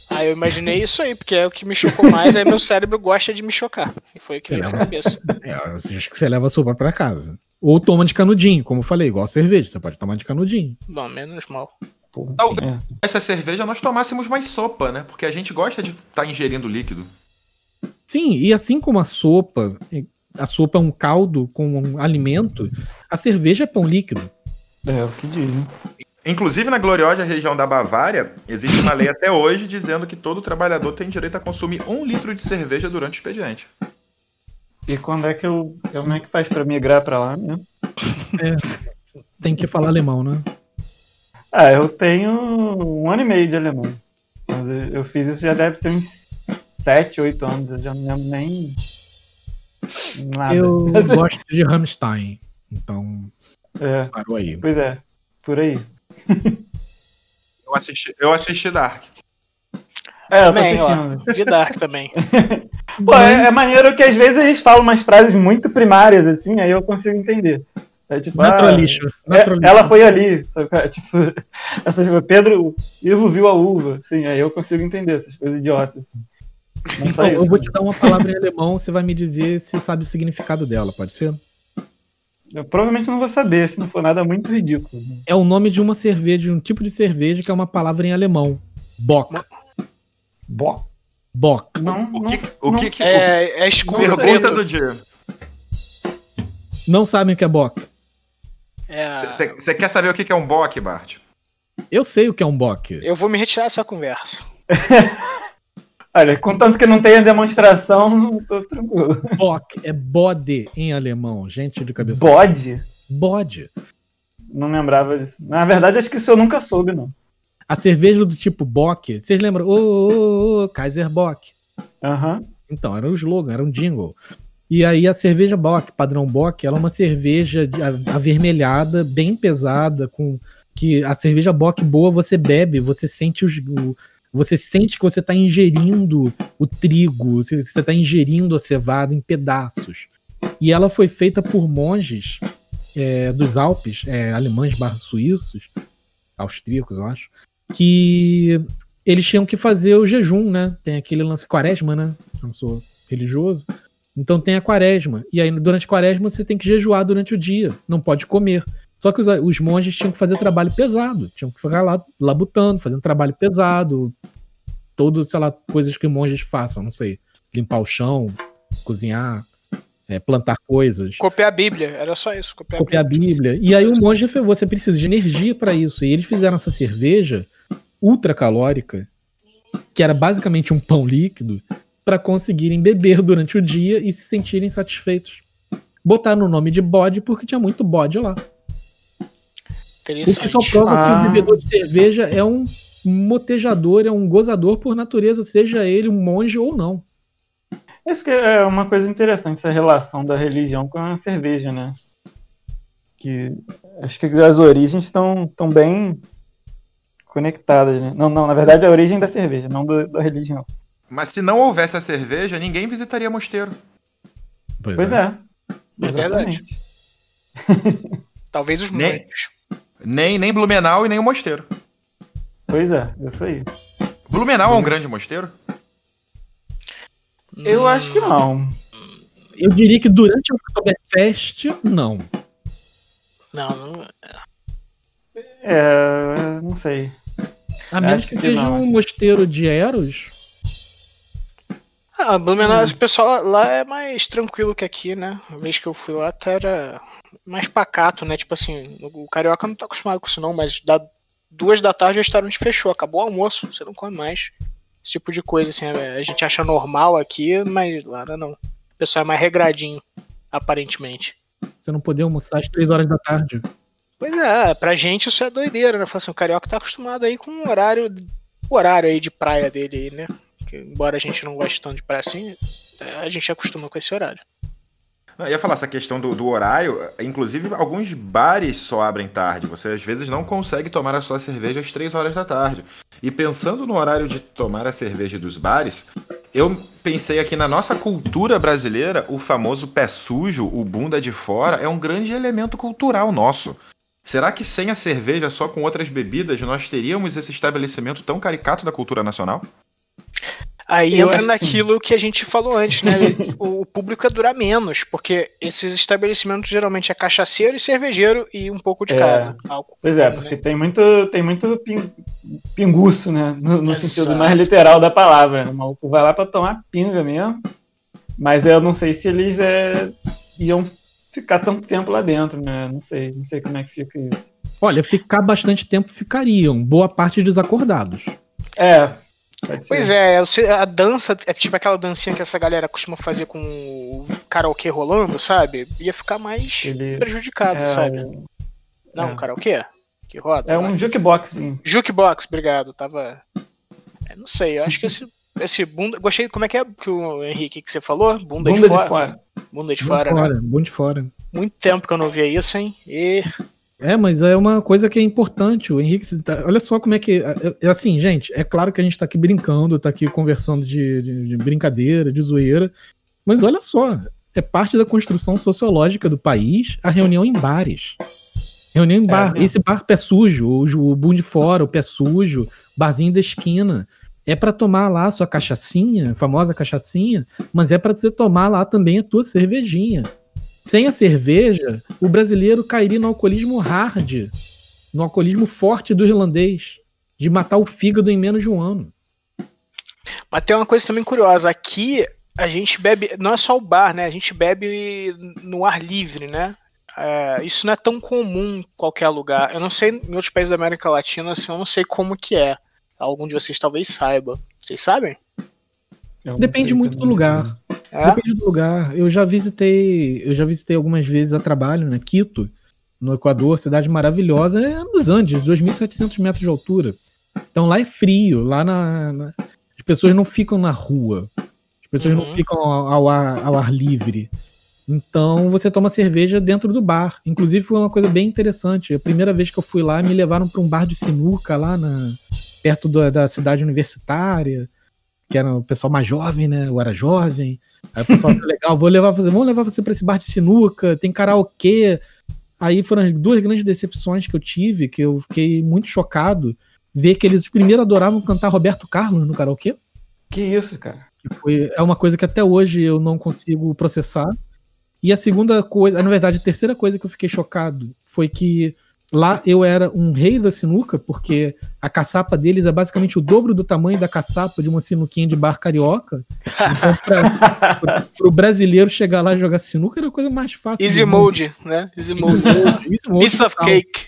Ah, eu imaginei isso aí, porque é o que me chocou mais, aí meu cérebro gosta de me chocar. E foi o que veio na cabeça. É, eu acho que você leva a sopa pra casa. Ou toma de canudinho, como eu falei, igual a cerveja. Você pode tomar de canudinho. Bom, menos mal. Pô, Talvez. é. Essa cerveja nós tomássemos mais sopa, né? Porque a gente gosta de estar ingerindo líquido. Sim, e assim como a sopa, a sopa é um caldo com um alimento, a cerveja é pão líquido. É o que dizem. Inclusive, na gloriosa região da Bavária, existe uma lei até hoje dizendo que todo trabalhador tem direito a consumir um litro de cerveja durante o expediente. E quando é que eu. Como é que faz pra migrar pra lá mesmo? Tem que falar alemão, né? Ah, eu tenho um ano e meio de alemão. Mas eu, eu fiz isso já deve ter uns 7, 8 anos. Eu já não lembro nem. Nada. Eu Mas- gosto de Rammstein. Então, É, Parou aí. pois é, por aí. Eu assisti, eu assisti Dark. É, eu tô Também, assistindo. ó. Vi Dark também. Pô, é, é maneiro que às vezes eles falam umas frases muito primárias, assim, aí eu consigo entender. É tipo, ah, Naturalista. é, ela foi ali, sabe? cara? Tipo, essas. Pedro, Ivo viu a uva, assim, aí eu consigo entender essas coisas idiotas, assim. Então, isso. eu vou te dar uma palavra em alemão, você vai me dizer se sabe o significado dela, pode ser? Eu provavelmente não vou saber, se não for nada muito ridículo. É o nome de uma cerveja, de um tipo de cerveja que é uma palavra em alemão. Bock. Bo... Bock. Não, O não, que, o não que, que É, é escuro pergunta do dia. Não sabem o que é Bock. É, Você quer saber o que é um bock, Bart? Eu sei o que é um Bock. eu vou me retirar dessa conversa. Olha, contanto que não tenha demonstração, não tô tranquilo. Bock é bode em alemão. Gente de cabeça. Bode? Bode. Não lembrava disso. Na verdade, acho que isso eu nunca soube, não. A cerveja do tipo Bock, vocês lembram? Ô, ô, ô, Kaiser Bock. Aham. Então, era um slogan, era um jingle. E aí a cerveja Bock, padrão Bock, ela é uma cerveja avermelhada, bem pesada, com que a cerveja Bock boa você bebe, você sente os, o- você sente que você está ingerindo o trigo, você está ingerindo a cevada em pedaços. E ela foi feita por monges é, dos Alpes, é, alemães barra suíços, austríacos, eu acho, que eles tinham que fazer o jejum, né? Tem aquele lance quaresma, né? Eu não sou religioso. Então tem a quaresma. E aí, durante a quaresma, você tem que jejuar durante o dia. Não pode comer. Só que os, os monges tinham que fazer trabalho pesado. Tinham que ficar lá labutando, fazendo trabalho pesado. Todo, sei lá, coisas que monges façam, não sei. Limpar o chão, cozinhar, é, plantar coisas Copiar a Bíblia, era só isso. Copiar, copiar a Bíblia. E aí o monge falou, você precisa de energia para isso. E eles fizeram essa cerveja ultra calórica, que era basicamente um pão líquido, para conseguirem beber durante o dia e se sentirem satisfeitos. Botaram o nome de bode porque tinha muito bode lá. O que só prova que Ah. o bebedor de cerveja é um motejador, é um gozador por natureza, seja ele um monge ou não. Acho que é uma coisa interessante essa relação da religião com a cerveja, né? Que acho que as origens estão tão bem conectadas, né? Não, não, na verdade é a origem da cerveja, não do- da religião. Mas se não houvesse a cerveja, ninguém visitaria mosteiro. Pois é. É verdade. Exatamente. Talvez os Nem- monges. Nem, nem Blumenau e nem o mosteiro. Pois é, isso aí. Blumenau é um grande mosteiro? Eu acho que não. Eu diria que durante o Oktoberfest, não. Não, não. É, não sei. A menos que, que seja não, um acho. mosteiro de Eros. Ah, Blumenau, Hum. o pessoal lá é mais tranquilo que aqui, né? A vez que eu fui lá, até era mais pacato, né? Tipo assim, o carioca não tá acostumado com isso não, mas da duas da tarde o restaurante fechou, acabou o almoço, você não come mais. Esse tipo de coisa, assim, a gente acha normal aqui, mas lá não. O pessoal é mais regradinho, aparentemente. Você não poder almoçar às três horas da tarde. Pois é, pra gente isso é doideira, né? Assim, o carioca tá acostumado aí com o horário, o horário aí de praia dele aí, né? Que, embora a gente não goste tanto de praia assim, a gente acostuma com esse horário. Eu ia falar essa questão do, do horário. Inclusive, alguns bares só abrem tarde. Você às vezes não consegue tomar a sua cerveja às 3 horas da tarde. E pensando no horário de tomar a cerveja dos bares, eu pensei aqui na nossa cultura brasileira, o famoso pé sujo, o bunda de fora, é um grande elemento cultural nosso. Será que sem a cerveja, só com outras bebidas, nós teríamos esse estabelecimento tão caricato da cultura nacional? Aí Eu entra naquilo que a gente falou antes, né? o, público é durar menos, porque esses estabelecimentos geralmente é cachaceiro e cervejeiro e um pouco de É. cada. álcool, Pois é, né? porque tem muito, tem muito pin- pinguço, né? No, no sentido mais literal da palavra. O maluco vai lá pra tomar pinga mesmo. Mas eu não sei se eles é, iam ficar tanto tempo lá dentro, né? Não sei, não sei como é que fica isso. Olha, ficar bastante tempo ficariam, boa parte desacordados. É. Pois é, você- a dança é tipo aquela dancinha que essa galera costuma fazer com o karaokê rolando, sabe? Ia ficar mais Ele prejudicado, é, sabe? um, Não, é. karaokê? Que roda? é lá. um jukeboxzinho. Jukebox, obrigado. Tava. É, não sei, eu acho que esse, esse bunda. Gostei. Como é que é que o Henrique que você falou? Bunda, Bunda de, fora. Bunda de Bom de fora, né? fora, bom de fora. Muito tempo que eu não via isso, hein? E É, mas é uma coisa que é importante. O Henrique, tá- olha só como é que. É, é assim, gente, é claro que a gente tá aqui brincando, tá aqui conversando de, de- de brincadeira, de zoeira. Mas olha só, é parte da construção sociológica do país a reunião em bares. Reunião em bar. mesmo. Esse bar pé sujo, o, o bum de fora, o pé sujo, barzinho da esquina. É pra tomar lá a sua cachaçinha, a famosa cachaçinha, mas é pra você tomar lá também a tua cervejinha. Sem a cerveja, o brasileiro cairia no alcoolismo hard, no alcoolismo forte do irlandês, de matar o fígado em menos de um ano. Mas tem uma coisa também curiosa. Aqui a gente bebe, não é só o bar, né? A gente bebe no ar livre, né? É, isso não é tão comum em qualquer lugar. Eu não sei em outros países da América Latina, assim, eu não sei como que é. Algum de vocês talvez saiba. Vocês sabem? Não Depende muito do também. lugar. É? Depende do lugar. Eu já visitei, eu já visitei algumas vezes a trabalho, né? Quito, no Equador, cidade maravilhosa, é nos Andes, 2.700 metros de altura. Então lá é frio, lá na, na- as pessoas não ficam na rua, as pessoas não Uhum. ficam ao, ao ar, ao ar livre. Então você toma cerveja dentro do bar. Inclusive foi uma coisa bem interessante. A primeira vez que eu fui lá, me levaram para um bar de sinuca lá na, perto da, da cidade universitária, que era o pessoal mais jovem, né? Eu era jovem. Aí o pessoal falou, legal, vou levar você, vamos levar você para esse bar de sinuca, tem karaokê. Aí foram as duas grandes decepções que eu tive, que eu fiquei muito chocado ver que eles primeiro adoravam cantar Roberto Carlos no karaokê. Que isso, cara? que foi, é uma coisa que até hoje eu não consigo processar. E a segunda coisa, na verdade, a terceira coisa que eu fiquei chocado foi que lá eu era um rei da sinuca, porque a caçapa deles é basicamente o dobro do tamanho da caçapa de uma sinuquinha de bar carioca. Então, para o brasileiro chegar lá e jogar sinuca era a coisa mais fácil. Easy mode, né? Easy mode. Easy mode Piece of cake.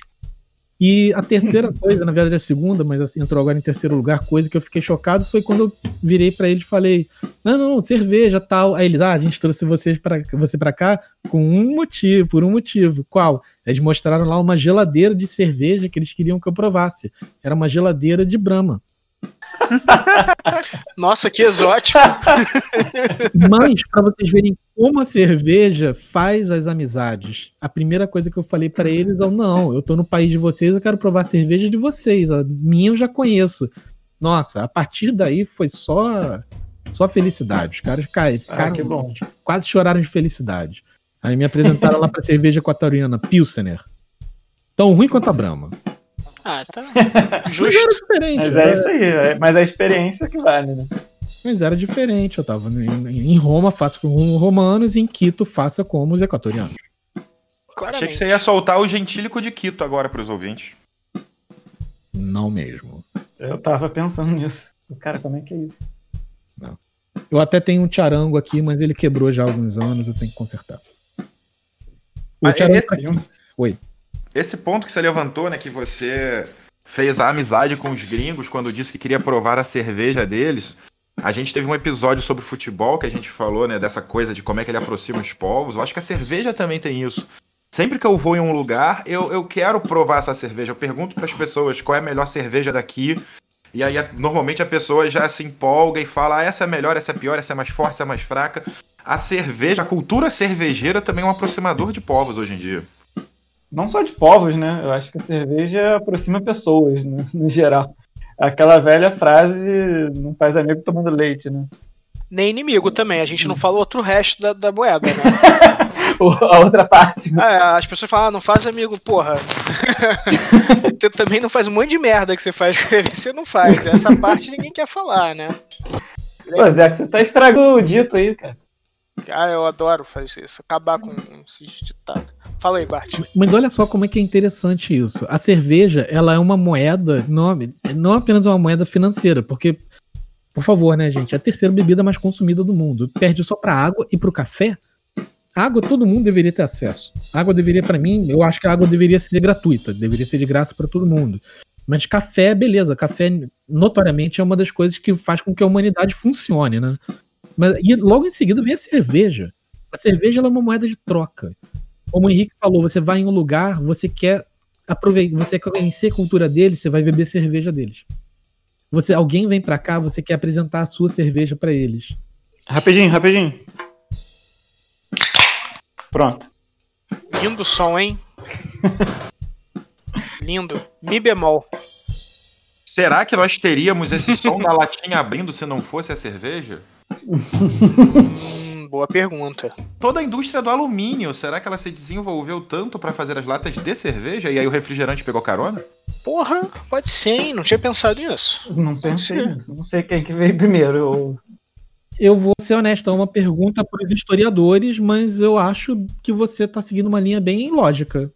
E a terceira coisa, na verdade a segunda, mas assim, entrou agora em terceiro lugar, coisa que eu fiquei chocado foi quando eu virei pra eles e falei: "Não, não, cerveja, tal". Aí eles: "Ah, a gente trouxe vocês para você para cá com um motivo, por um motivo. Qual?" Eles mostraram lá uma geladeira de cerveja que eles queriam que eu provasse. Era uma geladeira de Brahma. Nossa, que exótico. Mas para vocês verem como a cerveja faz as amizades. A primeira coisa que eu falei pra eles é: "Não, eu tô no país de vocês, eu quero provar a cerveja de vocês. A minha eu já conheço". Nossa, a partir daí foi só só felicidade. Os caras cai- Ah, ficaram que bom. quase choraram de felicidade. Aí me apresentaram lá pra cerveja equatoriana Pilsener. Tão ruim quanto a Brahma. Ah, tá. Mas Justo. era diferente. Mas era- é isso aí, é- mas a experiência que vale, né? Mas era diferente. Eu tava em, em Roma, faça como os romanos, e em Quito, faça como os equatorianos. Achei que Claramente. você ia soltar o gentílico de Quito agora pros ouvintes. Não mesmo. Eu tava pensando nisso. Cara, como é que é isso? Eu até tenho um charango aqui, mas ele quebrou já há alguns anos, eu tenho que consertar. O Mas charango esse, esse ponto que você levantou, né, que você fez a amizade com os gringos quando disse que queria provar a cerveja deles. A gente teve um episódio sobre futebol que a gente falou, né, dessa coisa de como é que ele aproxima os povos. Eu acho que a cerveja também tem isso. Sempre que eu vou em um lugar, eu, eu quero provar essa cerveja. Eu pergunto para as pessoas qual é a melhor cerveja daqui. E aí, normalmente, a pessoa já se empolga e fala: ah, essa é melhor, essa é pior, essa é mais forte, essa é mais fraca. A cerveja, a cultura cervejeira também é um aproximador de povos hoje em dia. Não só de povos, né? Eu acho que a cerveja aproxima pessoas, né? no geral. Aquela velha frase, não faz amigo tomando leite, né? Nem inimigo também. A gente não fala outro resto da, da moeda, né? A outra parte, né? Ah, as pessoas falam, ah, não faz amigo, porra. você também não faz um monte de merda que você faz, você não faz. Essa parte ninguém quer falar, né? Pô, Zé, que você tá estragando o dito aí, cara. Ah, eu adoro fazer isso. Acabar com esse ditado. Fala aí, Bart. Mas olha só como é que é interessante isso. A cerveja, ela é uma moeda, não, não apenas uma moeda financeira, porque, por favor, né, gente, é a terceira bebida mais consumida do mundo. Perde só pra água e pro café. Água todo mundo deveria ter acesso. Água deveria, pra mim, eu acho que a água deveria ser gratuita, deveria ser de graça pra todo mundo. Mas café, beleza, café notoriamente é uma das coisas que faz com que a humanidade funcione, né? Mas, e logo em seguida vem a cerveja. A cerveja ela é uma moeda de troca. Como o Henrique falou, você vai em um lugar, você quer aproveitar, você quer conhecer a cultura deles, você vai beber cerveja deles. Você, alguém vem pra cá, você quer apresentar a sua cerveja pra eles. Rapidinho, rapidinho. Pronto. Lindo som, hein? Lindo. Mi bemol. Será que nós teríamos esse som da latinha abrindo se não fosse a cerveja? Hum, boa pergunta. Toda a indústria do alumínio, será que ela se desenvolveu tanto para fazer as latas de cerveja e aí o refrigerante pegou carona? Porra, pode ser, hein? Não tinha pensado nisso. Não pensei nisso. Não sei quem que veio primeiro. Eu... Eu vou ser honesto, é uma pergunta para os historiadores, mas eu acho que você está seguindo uma linha bem lógica.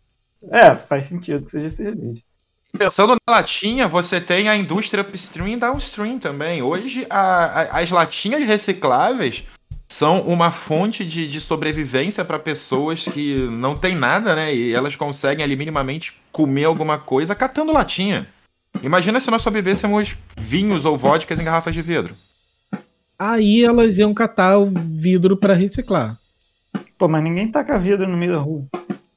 É, faz sentido que seja cerveja. Pensando na latinha, você tem a indústria upstream e downstream também. Hoje, a- a- as latinhas recicláveis são uma fonte de, de sobrevivência para pessoas que não tem nada, né? E elas conseguem ali minimamente comer alguma coisa catando latinha. Imagina se nós só bebêssemos vinhos ou vodkas em garrafas de vidro. Aí elas iam catar o vidro para reciclar. Pô, mas ninguém taca vidro no meio da rua.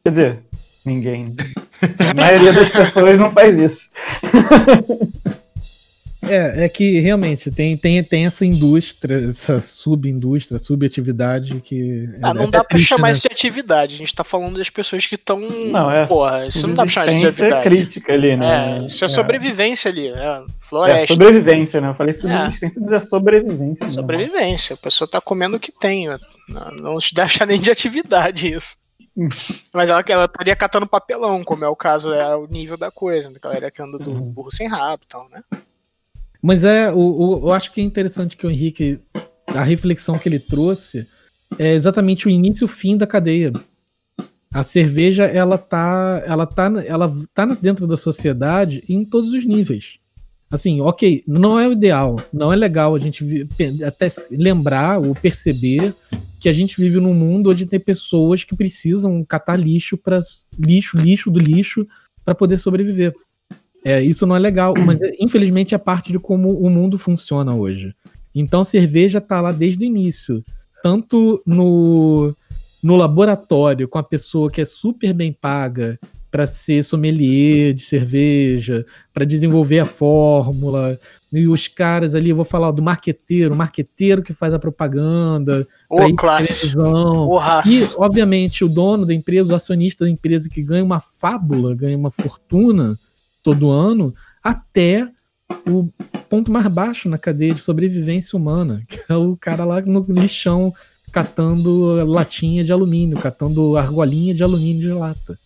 Quer dizer, ninguém. A maioria das pessoas não faz isso. É, é que realmente tem, tem, tem essa indústria, essa subindústria, subatividade que. Ah, é não dá pra triste, chamar né? isso de atividade. A gente tá falando das pessoas que estão. Não, é Porra, isso não dá pra chamar isso de atividade. crítica ali, né? É, isso é, sobrevivência ali, né? É, Floresta. sobrevivência, né? Eu falei subsistência, mas é sobrevivência. mesmo. Sobrevivência. A pessoa tá comendo o que tem. né? Não, não se deve achar nem de atividade isso. Mas ela, ela estaria catando papelão, como é o caso, é o nível da coisa. né? Que ela era que anda do Uhum. burro sem rabo e tal, né? Mas é, o, o- eu acho que é interessante que o Henrique, a reflexão que ele trouxe é exatamente o início e o fim da cadeia. A cerveja, ela tá, ela tá, ela tá dentro da sociedade em todos os níveis. Assim, ok, não é o ideal, não é legal a gente até lembrar ou perceber que a gente vive num mundo onde tem pessoas que precisam catar lixo para lixo, lixo do lixo para poder sobreviver. É, isso não é legal, mas infelizmente é parte de como o mundo funciona hoje. Então a cerveja tá lá desde o início, tanto no, no laboratório com a pessoa que é super bem paga para ser sommelier de cerveja, para desenvolver a fórmula, e os caras ali, eu vou falar do marqueteiro, o marqueteiro que faz a propaganda, classe. televisão, e, obviamente, o dono da empresa, o acionista da empresa que ganha uma fábula, ganha uma fortuna todo ano, até o ponto mais baixo na cadeia de sobrevivência humana, que é o cara lá no lixão catando latinha de alumínio, catando argolinha de alumínio de lata.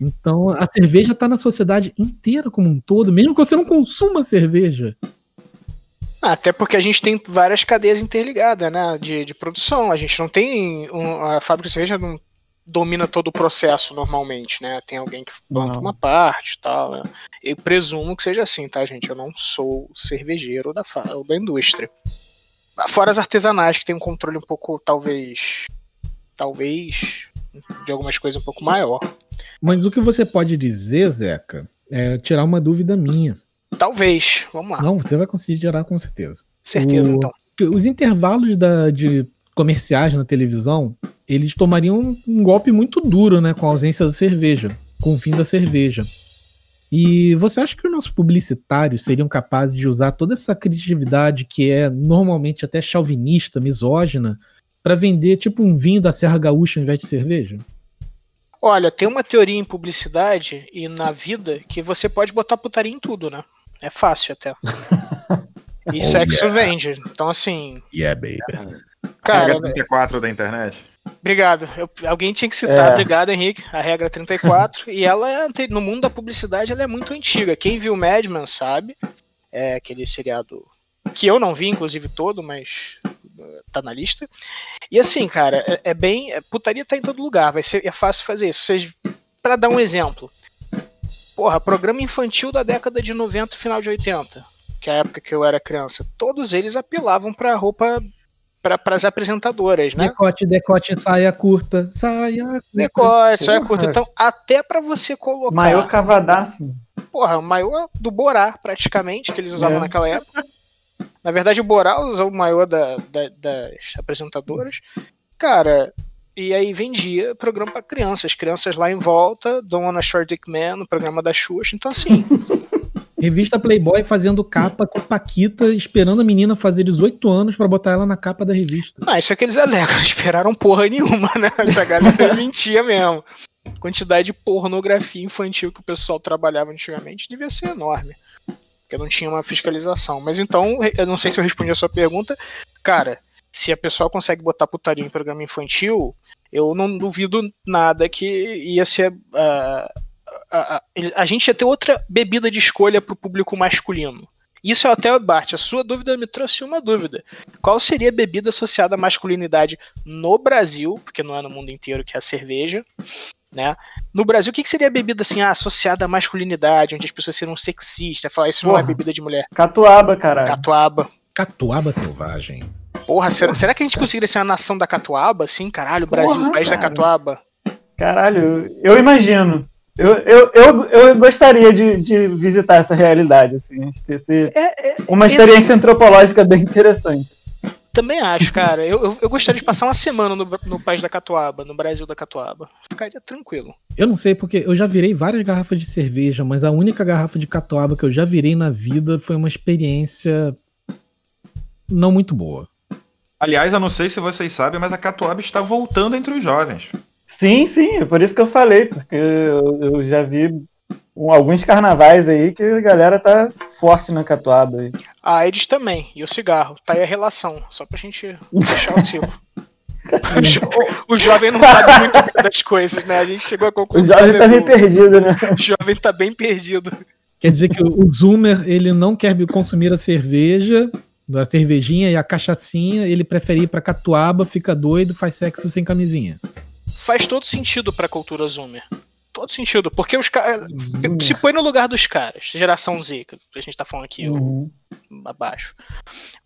Então, a cerveja está na sociedade inteira como um todo, mesmo que você não consuma cerveja. Ah, Até porque a gente tem várias cadeias interligadas, né? De, de produção. A gente não tem. um- a fábrica de cerveja não domina todo o processo normalmente, né? Tem alguém que planta Não. uma parte e tal. né? Eu presumo que seja assim, tá, gente? Eu não sou cervejeiro da, da indústria. Fora as artesanais, que tem um controle um pouco, talvez. Talvez. De algumas coisas um pouco maior. Mas o que você pode dizer, Zeca, é tirar uma dúvida minha. Talvez. Vamos lá. Não, você vai conseguir gerar com certeza. Certeza, o- então. os intervalos da- de comerciais na televisão, eles tomariam um, um golpe muito duro, né, com a ausência da cerveja, com o fim da cerveja. E você acha que os nossos publicitários seriam capazes de usar toda essa criatividade que é normalmente até chauvinista, misógina, para vender tipo um vinho da Serra Gaúcha ao invés de cerveja? Olha, tem uma teoria em publicidade e na vida que você pode botar putaria em tudo, né? É fácil até. E Oh, sexo yeah. vende. Então, assim, Yeah, baby. cara, Regra 34 da internet. obrigado. Eu- alguém tinha que citar, É. obrigado, Henrique. A regra 34. e ela é no mundo da publicidade ela é muito antiga. Quem viu Mad Men sabe. É aquele seriado que eu não vi, inclusive, todo, mas uh, tá na lista. E assim, cara, é, é bem. é- putaria tá em todo lugar. Vai ser, é fácil fazer isso. Vocês, pra dar um exemplo. Porra, programa infantil da década de 90 e final de 80, que é a época que eu era criança. Todos eles apelavam pra roupa. para as apresentadoras, né? Decote, decote, saia curta, saia curta. Decote, saia Porra. curta. Então, até pra você colocar. Maior cavadaço. Porra, o maior do Borá, praticamente, que eles usavam É. naquela época. Na verdade, o Borá usou o maior da, da- das apresentadoras. Cara, e aí vendia programa pra crianças. As crianças lá em volta, Dona Short Dick Man, no programa da Xuxa. Então, assim, Revista Playboy fazendo capa com Paquita, esperando a menina fazer 18 anos pra botar ela na capa da revista. ah, isso é que eles alegam. Não esperaram porra nenhuma, né? Essa galera mentia mesmo. A quantidade de pornografia infantil que o pessoal trabalhava antigamente devia ser enorme. Porque não tinha uma fiscalização. Mas então, eu não sei se eu respondi a sua pergunta. Cara, se a pessoa consegue botar putaria em programa infantil, eu não duvido nada que ia ser. Uh, a, a, a, gente ia ter outra bebida de escolha para o público masculino. Isso é até Bart, a sua dúvida me trouxe uma dúvida. Qual seria a bebida associada à masculinidade no Brasil, porque não é no mundo inteiro que é a cerveja, né? No Brasil, o que, que seria a bebida assim, ah, associada à masculinidade, onde as pessoas seriam sexistas, falar isso Porra, não é bebida de mulher? Catuaba, caralho. Catuaba. Catuaba selvagem. Porra, será, será que a gente conseguiria ser uma nação da catuaba, assim? Caralho, o Brasil, Porra, país cara. da catuaba. Caralho, eu imagino. Eu, eu, eu, eu gostaria de, de visitar essa realidade, assim. Acho que esse, é, é, uma experiência esse... antropológica bem interessante. Também acho, cara. Eu, eu, eu, gostaria de passar uma semana no, no país da Catuaba, no Brasil da Catuaba. Ficaria tranquilo. Eu não sei, porque eu já virei várias garrafas de cerveja, mas a única garrafa de Catuaba que eu já virei na vida foi uma experiência não muito boa. Aliás, eu não sei se vocês sabem, mas a Catuaba está voltando entre os jovens. Sim, sim, é por isso que eu falei, porque eu, eu já vi alguns carnavais aí que a galera tá forte na catuaba aí. A Aires também, e o cigarro. Tá aí a relação, só pra gente deixar o ciclo. o, jovem não sabe muito bem das coisas, né? A gente chegou a conclusão. O jovem tá bem perdido, né? O jovem tá bem perdido. Quer dizer que o Zoomer, ele não quer consumir a cerveja, a cervejinha e a cachaçinha, ele prefere ir pra catuaba, fica doido, faz sexo sem camisinha faz todo sentido pra cultura Zoomer. Todo sentido, porque os caras. Se põe no lugar dos caras, geração Z, que a gente tá falando aqui uhum. abaixo.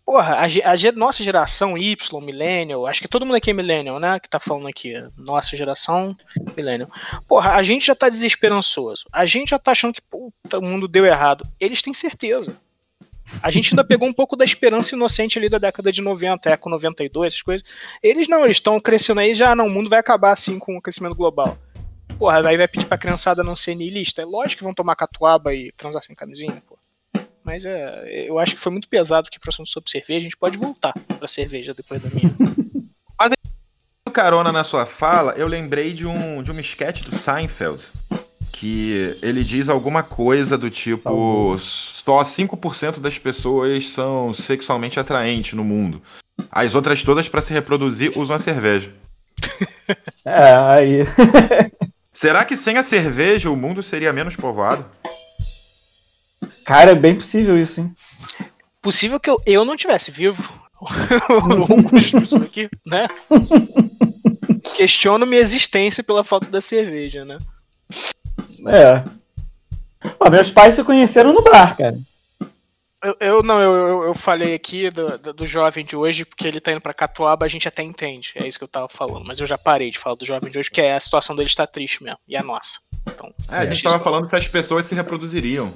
Porra, a, a, nossa geração Y, Millennial, acho que todo mundo aqui é Millennial, né? Que tá falando aqui. Nossa geração, Millennial. Porra, a gente já tá desesperançoso. A gente já tá achando que puta, o mundo deu errado. Eles têm certeza. A gente ainda pegou um pouco da esperança inocente ali da década de 90, Eco 92, essas coisas. Eles não, eles estão crescendo aí já, não, o mundo vai acabar assim com o crescimento global. Porra, aí vai pedir pra criançada não ser niilista. É lógico que vão tomar catuaba e transar sem camisinha, pô. Mas é, eu acho que foi muito pesado que próximo sobre cerveja. A gente pode voltar pra cerveja depois da minha. Mas carona na sua fala, eu lembrei de um, de um sketch do Seinfeld que ele diz alguma coisa do tipo: só 5% das pessoas são sexualmente atraentes no mundo. As outras todas, para se reproduzir, usam a cerveja. É, aí. Será que sem a cerveja o mundo seria menos povoado? Cara, é bem possível isso, hein? Possível que eu, eu não tivesse vivo. aqui, né? Questiono minha existência pela falta da cerveja, né? É. Pô, meus pais se conheceram no bar, cara. Eu, eu não, eu, eu falei aqui do, do, jovem de hoje, porque ele tá indo pra Catuaba, a gente até entende. É isso que eu tava falando. Mas eu já parei de falar do jovem de hoje, porque a situação dele está triste mesmo. E a nossa. Então, é, a gente tava falando se as pessoas se reproduziriam.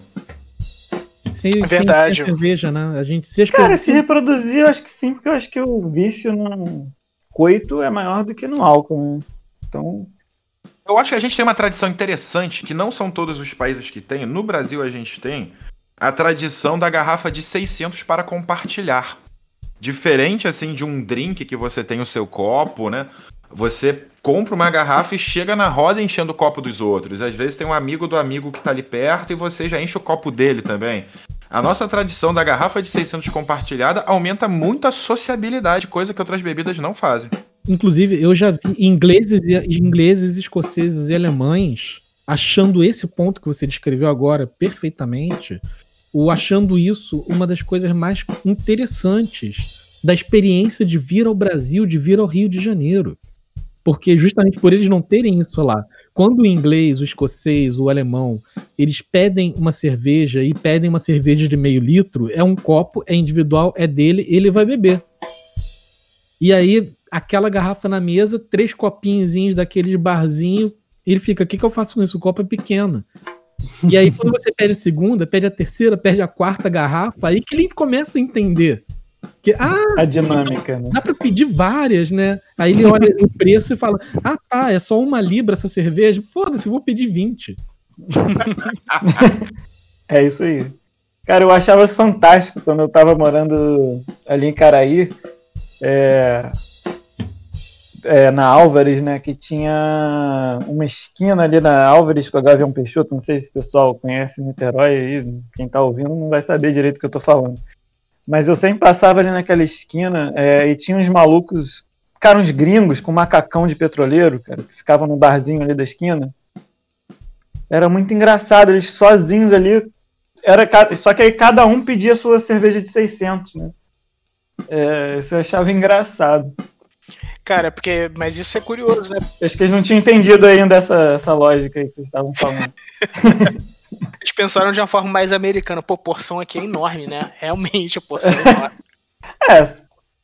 Sim, é verdade. cerveja, né? A gente se Cara, se reproduzir, eu acho que sim, porque eu acho que o vício no coito é maior do que no álcool, né? Então. Eu acho que a gente tem uma tradição interessante que não são todos os países que têm. No Brasil a gente tem a tradição da garrafa de 600 para compartilhar. Diferente assim de um drink que você tem o seu copo, né? Você compra uma garrafa e chega na roda enchendo o copo dos outros. Às vezes tem um amigo do amigo que está ali perto e você já enche o copo dele também. A nossa tradição da garrafa de 600 compartilhada aumenta muito a sociabilidade, coisa que outras bebidas não fazem. Inclusive, eu já vi ingleses, ingleses, escoceses e alemães achando esse ponto que você descreveu agora perfeitamente, o achando isso uma das coisas mais interessantes da experiência de vir ao Brasil, de vir ao Rio de Janeiro. Porque justamente por eles não terem isso lá, quando o inglês, o escocês, o alemão, eles pedem uma cerveja e pedem uma cerveja de meio litro, é um copo, é individual, é dele, ele vai beber. E aí aquela garrafa na mesa, três copinhos daquele barzinho, ele fica, o que, que eu faço com isso? O copo é pequeno. E aí, quando você pede a segunda, pede a terceira, pede a quarta garrafa, aí que ele começa a entender. Que, ah, a dinâmica, né? Dá pra pedir várias, né? Aí ele olha o preço e fala: Ah, tá, é só uma libra essa cerveja. Foda-se, vou pedir 20. é isso aí. Cara, eu achava fantástico quando eu tava morando ali em Caraí. É, é, na Álvares, né? Que tinha uma esquina ali na Álvares com a Gavião Peixoto. Não sei se o pessoal conhece Niterói aí. Quem tá ouvindo não vai saber direito o que eu tô falando. Mas eu sempre passava ali naquela esquina é, e tinha uns malucos, cara, uns gringos com macacão de petroleiro, cara, que ficavam no barzinho ali da esquina. Era muito engraçado, eles sozinhos ali. Era, só que aí cada um pedia sua cerveja de 600, né? É, isso eu achava engraçado. Cara, porque. Mas isso é curioso, né? Acho que eles não tinham entendido ainda essa, essa lógica aí que eles estavam falando. Eles pensaram de uma forma mais americana. Pô, porção aqui é enorme, né? Realmente a porção é enorme. é,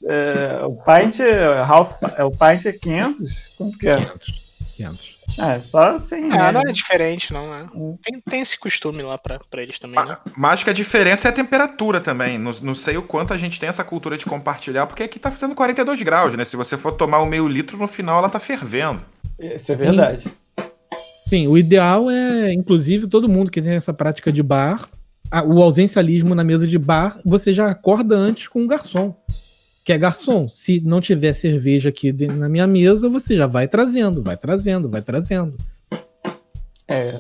é, o pint, half, é, o pint é 500? Quanto que é? 500. 500. É, só assim. É, não é diferente, não. Né? Tem, tem esse costume lá pra, pra eles também, né? Mas acho que a diferença é a temperatura também. Não, não sei o quanto a gente tem essa cultura de compartilhar, porque aqui tá fazendo 42 graus, né? Se você for tomar o meio litro, no final ela tá fervendo. Isso é verdade. Sim. Sim, o ideal é, inclusive, todo mundo que tem essa prática de bar, a, o ausencialismo na mesa de bar, você já acorda antes com o garçom. Que é garçom, se não tiver cerveja aqui na minha mesa, você já vai trazendo, vai trazendo, vai trazendo. É,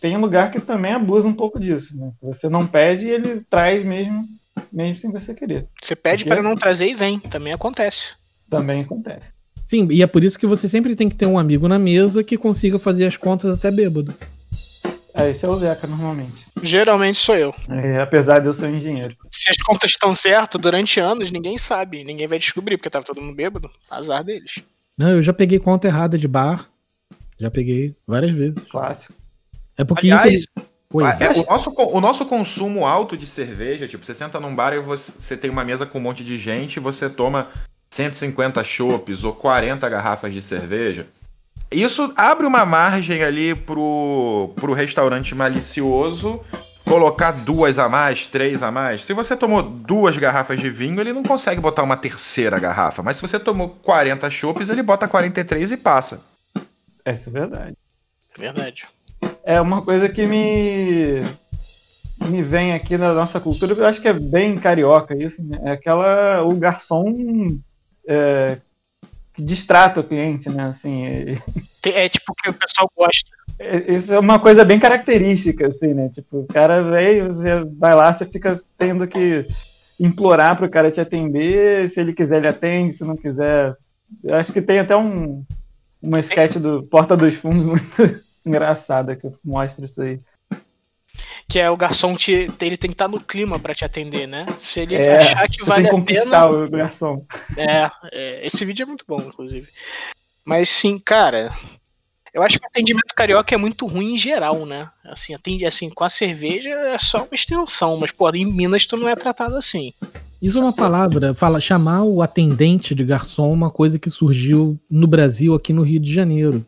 tem lugar que também abusa um pouco disso, né? Você não pede e ele traz mesmo, mesmo sem você querer. Você pede Porque... para não trazer e vem, também acontece. Também acontece. Sim, e é por isso que você sempre tem que ter um amigo na mesa que consiga fazer as contas até bêbado. É, esse é o Zeca normalmente. Geralmente sou eu. É, apesar de eu ser um engenheiro. Se as contas estão certas, durante anos ninguém sabe, ninguém vai descobrir, porque tava todo mundo bêbado. Azar deles. Não, eu já peguei conta errada de bar. Já peguei várias vezes. Clássico. É porque. Aliás, Oi, é, o, nosso, o nosso consumo alto de cerveja, tipo, você senta num bar e você tem uma mesa com um monte de gente, você toma 150 chopes ou 40 garrafas de cerveja, isso abre uma margem ali pro, pro restaurante malicioso colocar duas a mais, três a mais. Se você tomou duas garrafas de vinho, ele não consegue botar uma terceira garrafa. Mas se você tomou 40 chopes, ele bota 43 e passa. Essa é verdade. Verdade. É uma coisa que me me vem aqui na nossa cultura, eu acho que é bem carioca isso, né? É aquela o garçom é, que distrata o cliente, né? Assim, é, é tipo que o pessoal gosta. É, isso é uma coisa bem característica, assim, né? Tipo, o cara veio, você vai lá, você fica tendo que implorar para o cara te atender. Se ele quiser, ele atende. Se não quiser, eu acho que tem até um uma sketch do Porta dos Fundos muito engraçada que mostra isso aí que é o garçom te, ele tem que estar no clima para te atender, né? Se ele é, achar que vale tem que conquistar pena, o garçom. É, é, esse vídeo é muito bom, inclusive. Mas sim, cara, eu acho que o atendimento carioca é muito ruim em geral, né? Assim, atende, assim, com a cerveja é só uma extensão, mas pô, em Minas tu não é tratado assim. Isso é uma palavra, fala chamar o atendente de garçom uma coisa que surgiu no Brasil, aqui no Rio de Janeiro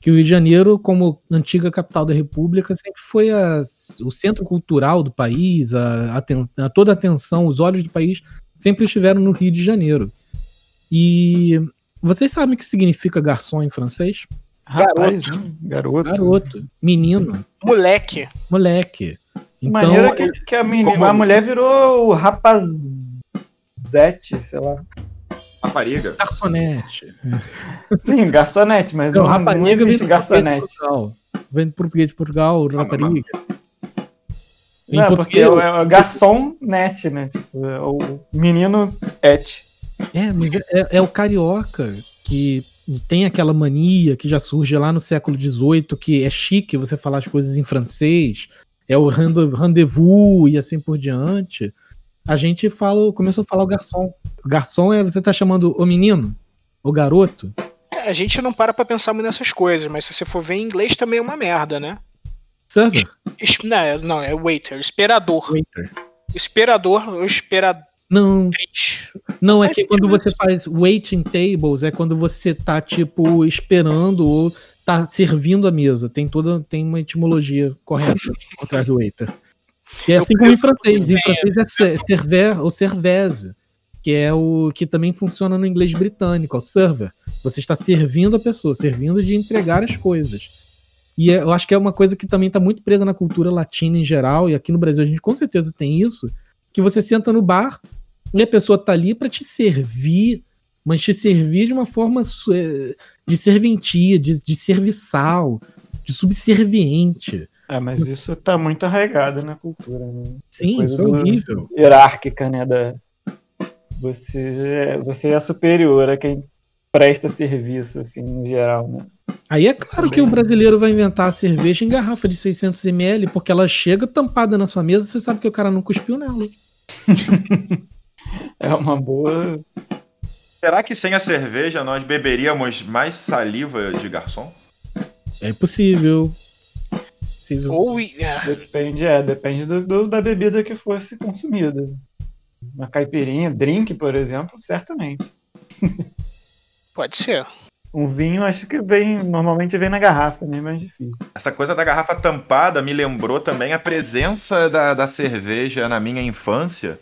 que o Rio de Janeiro, como antiga capital da República, sempre foi a, o centro cultural do país, a, a, a, toda a atenção, os olhos do país sempre estiveram no Rio de Janeiro. E vocês sabem o que significa garçom em francês? Rapaz, garoto. Garoto. Garoto. Menino. Moleque. Moleque. Então, maneira que, que a, menina, como... a mulher virou o rapazete, sei lá. Rapariga. Garçonete. Sim, garçonete, mas não, não, rapariga não existe garçonete. Vem do português de Portugal, rapariga. Não, não porque é o garçom net, né? Tipo, é o menino et. É, mas é, é, é, o carioca que tem aquela mania que já surge lá no século XVIII, que é chique você falar as coisas em francês, é o rendezvous e assim por diante a gente fala, começou a falar o garçom. Garçom é você tá chamando o menino, o garoto. É, a gente não para pra pensar muito nessas coisas, mas se você for ver em inglês também é uma merda, né? Server? Es, não, é, não, é waiter, esperador. Waiter. Esperador ou esperador. Não. Não, é que quando você faz waiting tables, é quando você tá, tipo, esperando ou tá servindo a mesa. Tem toda. Tem uma etimologia correta atrás do waiter. E é assim como em francês. Em francês é server ou cerveze, que é o que também funciona no inglês britânico, é o server. Você está servindo a pessoa, servindo de entregar as coisas. E é, eu acho que é uma coisa que também está muito presa na cultura latina em geral, e aqui no Brasil a gente com certeza tem isso, que você senta no bar e a pessoa está ali para te servir mas te servir de uma forma eh, de serventia, de, de serviçal, de subserviente. É, mas isso tá muito arraigado na cultura, né? Sim, isso é horrível. Hierárquica, né? Da... Você, é- você é superior a quem presta serviço, assim, no geral, né? Aí é claro que o brasileiro vai inventar a cerveja em garrafa de 600ml, porque ela chega tampada na sua mesa, você sabe que o cara não cuspiu nela. É uma boa. Será que sem a cerveja nós beberíamos mais saliva de garçom? É possível. possível. Ou. Depende, é, depende do, do- da bebida que fosse consumida. Uma caipirinha, drink, por exemplo, certamente. Pode ser. Um vinho, acho que vem. Normalmente vem na garrafa, né? Mais difícil. Essa coisa da garrafa tampada me lembrou também a presença da, da cerveja na minha infância.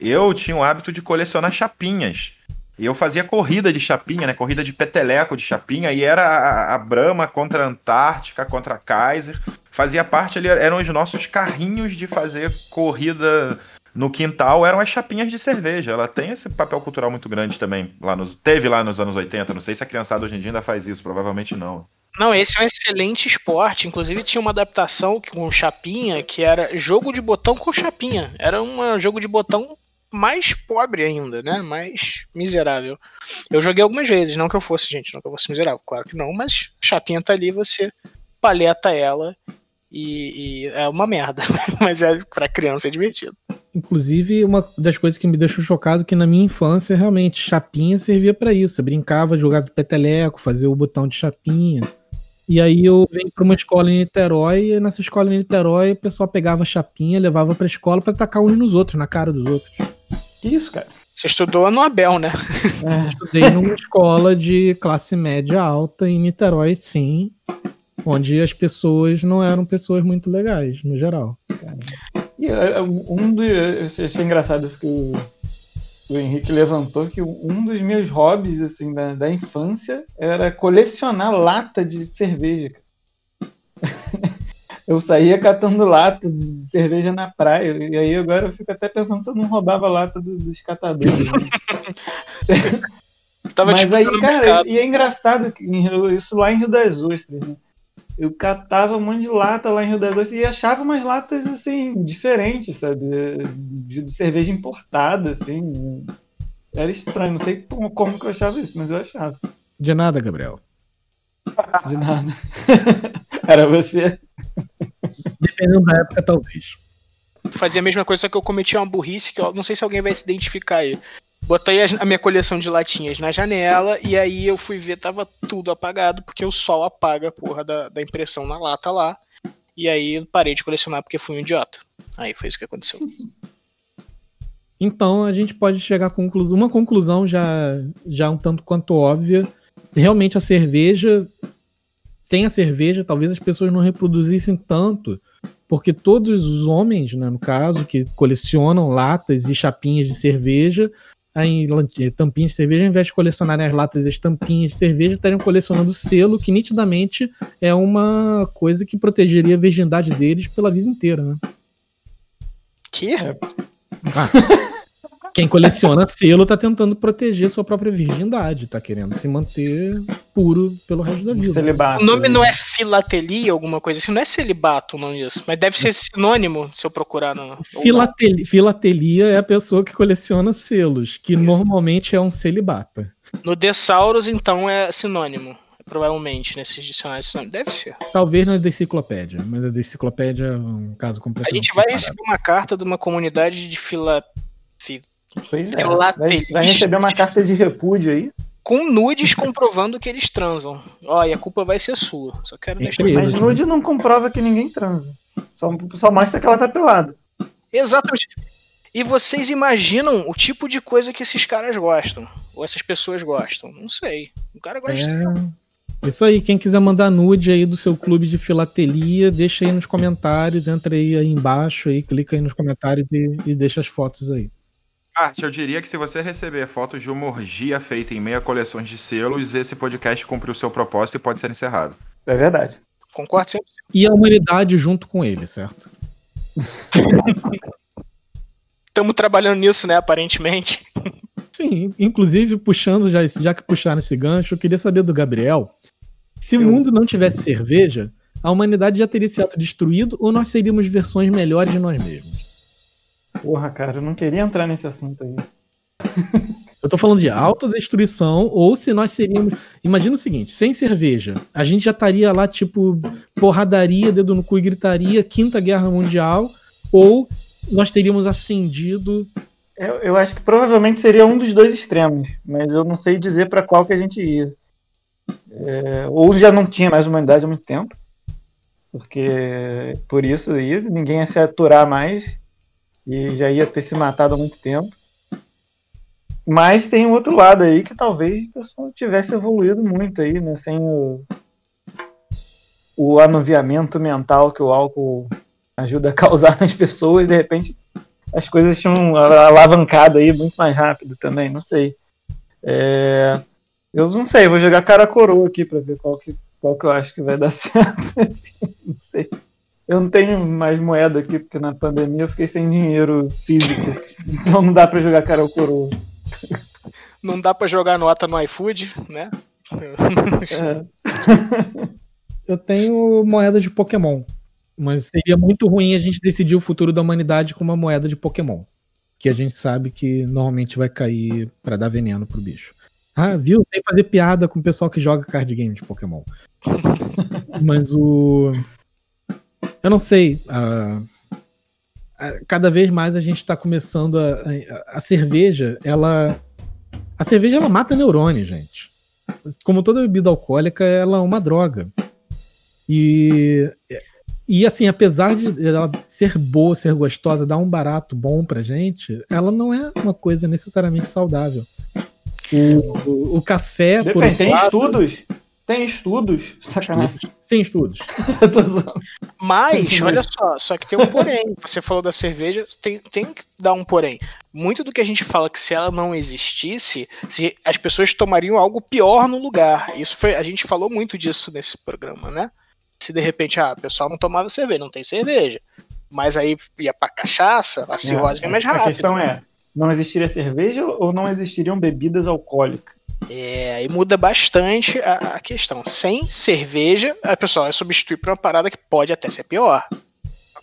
Eu tinha o hábito de colecionar chapinhas. E eu fazia corrida de chapinha, né? Corrida de peteleco de chapinha. E era a, a Brahma contra a Antártica, contra a Kaiser. Fazia parte ali, eram os nossos carrinhos de fazer corrida no quintal. Eram as chapinhas de cerveja. Ela tem esse papel cultural muito grande também. Lá nos, teve lá nos anos 80. Não sei se a criançada hoje em dia ainda faz isso. Provavelmente não. Não, esse é um excelente esporte. Inclusive tinha uma adaptação com chapinha que era jogo de botão com chapinha. Era um jogo de botão mais pobre ainda, né? Mais miserável. Eu joguei algumas vezes, não que eu fosse, gente, não que eu fosse miserável, claro que não, mas chapinha tá ali, você paleta ela e, e é uma merda. mas é pra criança é divertido. Inclusive, uma das coisas que me deixou chocado é que na minha infância, realmente, chapinha servia pra isso. Você brincava, jogava de peteleco, fazia o botão de chapinha. E aí eu vim pra uma escola em Niterói, e nessa escola em Niterói, o pessoal pegava a chapinha, levava pra escola pra tacar uns nos outros, na cara dos outros. Que isso, cara? Você estudou no Abel, né? É, Estudei numa escola de classe média alta em Niterói, sim, onde as pessoas não eram pessoas muito legais, no geral. E é, um dos. Eu achei engraçado isso que o, o Henrique levantou, que um dos meus hobbies assim, da, da infância era colecionar lata de cerveja. Eu saía catando lata de cerveja na praia, e aí agora eu fico até pensando se eu não roubava lata do- dos catadores. né? Tava Mas aí, cara, mercado. e é engraçado isso lá em Rio das Ostras, né? Eu catava um monte de lata lá em Rio das Ostras e achava umas latas assim, diferentes, sabe? De, de cerveja importada, assim. Era estranho, não sei como, como que eu achava isso, mas eu achava. De nada, Gabriel. De nada. Era você. Dependendo da época, talvez. fazia a mesma coisa, só que eu cometi uma burrice que eu não sei se alguém vai se identificar aí. Botei a minha coleção de latinhas na janela e aí eu fui ver, tava tudo apagado, porque o sol apaga a porra da, da impressão na lata lá. E aí parei de colecionar porque fui um idiota. Aí foi isso que aconteceu. Então a gente pode chegar a conclusão, uma conclusão já, já um tanto quanto óbvia. Realmente a cerveja, sem a cerveja, talvez as pessoas não reproduzissem tanto, porque todos os homens, né, no caso, que colecionam latas e chapinhas de cerveja, aí, lan- eh, tampinhas de cerveja, ao invés de colecionarem as latas e as tampinhas de cerveja, estariam colecionando selo, que nitidamente é uma coisa que protegeria a virgindade deles pela vida inteira, né? Que? Quem coleciona selo tá tentando proteger sua própria virgindade, tá querendo se manter puro pelo resto da vida. Celibato. O nome não é filatelia, alguma coisa assim, não é celibato o nome disso, mas deve ser sinônimo se eu procurar no. Filateli- filatelia é a pessoa que coleciona selos, que normalmente é um celibata. No Dessauros, então, é sinônimo. Provavelmente, nesses dicionários sinônimo. Deve ser. Talvez na deciclopédia, mas a deciclopédia é um caso A completamente gente vai separado. receber uma carta de uma comunidade de fila. Pois é. Filatelista. Vai, vai receber uma carta de repúdio aí. com nudes comprovando que eles transam. Ó, e a culpa vai ser sua. Só quero deixar. Entre Mas nude não comprova que ninguém transa. Só, só mostra que ela tá pelada. Exatamente. E vocês imaginam o tipo de coisa que esses caras gostam? Ou essas pessoas gostam? Não sei. O cara gosta. É. Isso aí, quem quiser mandar nude aí do seu clube de filatelia, deixa aí nos comentários, entra aí, aí embaixo aí, clica aí nos comentários e, e deixa as fotos aí. Arte, eu diria que se você receber fotos de uma orgia feita em meia coleções de selos, esse podcast cumpriu o seu propósito e pode ser encerrado. É verdade. Concordo sempre. E a humanidade junto com ele, certo? Estamos trabalhando nisso, né? Aparentemente. Sim, inclusive puxando, já, já que puxaram esse gancho, eu queria saber do Gabriel. Se Eu- o mundo não tivesse cerveja, a humanidade já teria se autodestruído ou nós seríamos versões melhores de nós mesmos? Porra, cara, eu não queria entrar nesse assunto aí. Eu tô falando de autodestruição ou se nós seríamos. Imagina o seguinte: sem cerveja, a gente já estaria lá, tipo, porradaria, dedo no cu e gritaria, Quinta Guerra Mundial, ou nós teríamos ascendido. Eu, eu acho que provavelmente seria um dos dois extremos, mas eu não sei dizer pra qual que a gente ia. É, ou já não tinha mais humanidade há muito tempo, porque por isso aí ninguém ia se aturar mais e já ia ter se matado há muito tempo. Mas tem um outro lado aí que talvez o pessoal tivesse evoluído muito aí, né? Sem o, o anuviamento mental que o álcool ajuda a causar nas pessoas, de repente as coisas tinham alavancado aí muito mais rápido também, não sei. É, eu não sei, vou jogar cara coroa aqui pra ver qual que, qual que eu acho que vai dar certo. assim, não sei. Eu não tenho mais moeda aqui, porque na pandemia eu fiquei sem dinheiro físico. Então não dá pra jogar cara coroa. Não dá pra jogar nota no iFood, né? É. Eu tenho moeda de Pokémon. Mas seria muito ruim a gente decidir o futuro da humanidade com uma moeda de Pokémon. Que a gente sabe que normalmente vai cair pra dar veneno pro bicho. Ah, viu? Sem fazer piada com o pessoal que joga card game de Pokémon. Mas o. Eu não sei. ah, cada vez mais a gente tá começando a, a. a cerveja, ela. A cerveja ela mata neurônio, gente. Como toda bebida alcoólica, ela é uma droga. E. E assim, apesar de ela ser boa, ser gostosa, dar um barato bom pra gente, ela não é uma coisa necessariamente saudável. O, o- o café, por Depende, tem outro lado- estudos. Tem estudos. Sacanagem. Sim, estudos. Eu tô zoando. Mas, olha só, só que tem um porém. Você falou da cerveja, tem, tem que dar um porém. Muito do que a gente fala que se ela não existisse, se as pessoas tomariam algo pior no lugar. Isso foi, a gente falou muito disso nesse programa, né? Se de repente, ah, o pessoal não tomava cerveja, não tem cerveja. Mas aí ia pra cachaça, a cirrose vem mais A rápido. questão é, não existiria cerveja ou não existiriam bebidas alcoólicas? É, aí muda bastante a, a questão. Sem cerveja, a pessoa vai substituir por uma parada que pode até ser pior.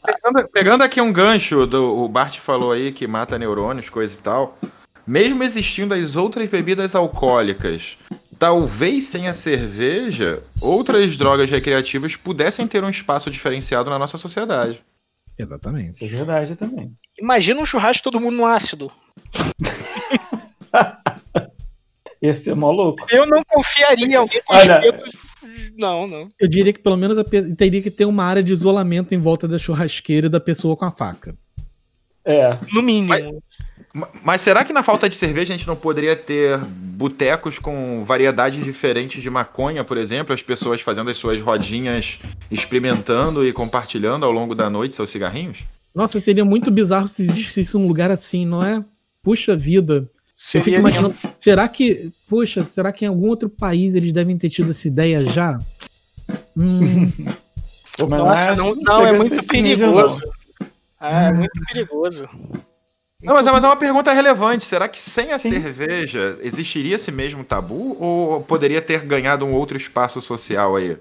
Pegando, pegando aqui um gancho, do, o Bart falou aí que mata neurônios, coisa e tal. Mesmo existindo as outras bebidas alcoólicas, talvez sem a cerveja, outras drogas recreativas pudessem ter um espaço diferenciado na nossa sociedade. Exatamente. Isso é verdade também. Imagina um churrasco todo mundo no ácido. Ia ser mó louco. Eu não confiaria em alguém com Olha- espeto. Não, não. Eu diria que pelo menos a pe- teria que ter uma área de isolamento em volta da churrasqueira e da pessoa com a faca. É. No mínimo. Ma- Mas será que na falta de cerveja a gente não poderia ter botecos com variedades diferentes de maconha, por exemplo? As pessoas fazendo as suas rodinhas, experimentando e compartilhando ao longo da noite seus cigarrinhos? Nossa, seria muito bizarro se existisse um lugar assim, não é? Puxa vida. Eu fico Seria imaginando, será que, poxa, será que em algum outro país eles devem ter tido essa ideia já? Hum, Nossa, não, não, é muito esse nível, perigoso. Ah, é muito perigoso. Não, mas, é- mas é uma pergunta relevante. Será que sem a Sim. cerveja existiria esse mesmo tabu? Ou poderia ter ganhado um outro espaço social aí?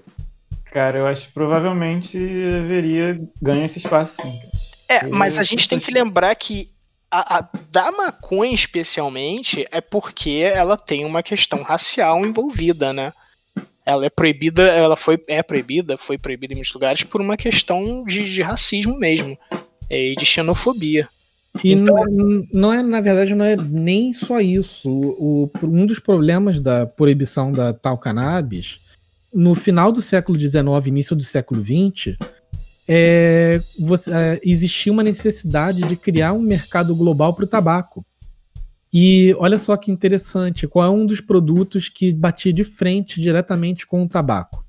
Cara, eu acho que provavelmente haveria ganho esse espaço sim. É, mas a gente tem que lembrar que a, a da maconha, especialmente, é porque ela tem uma questão racial envolvida, né? Ela é proibida, ela foi é proibida, foi proibida em muitos lugares por uma questão de, de racismo mesmo é, e de xenofobia. E Então- não, não é, na verdade, não é nem só isso. O- um dos problemas da proibição da tal cannabis, no final do século XIX, início do século XX, é, você- é, existia uma necessidade de criar um mercado global para o tabaco. E olha só que interessante, qual é um dos produtos que batia de frente diretamente com o tabaco?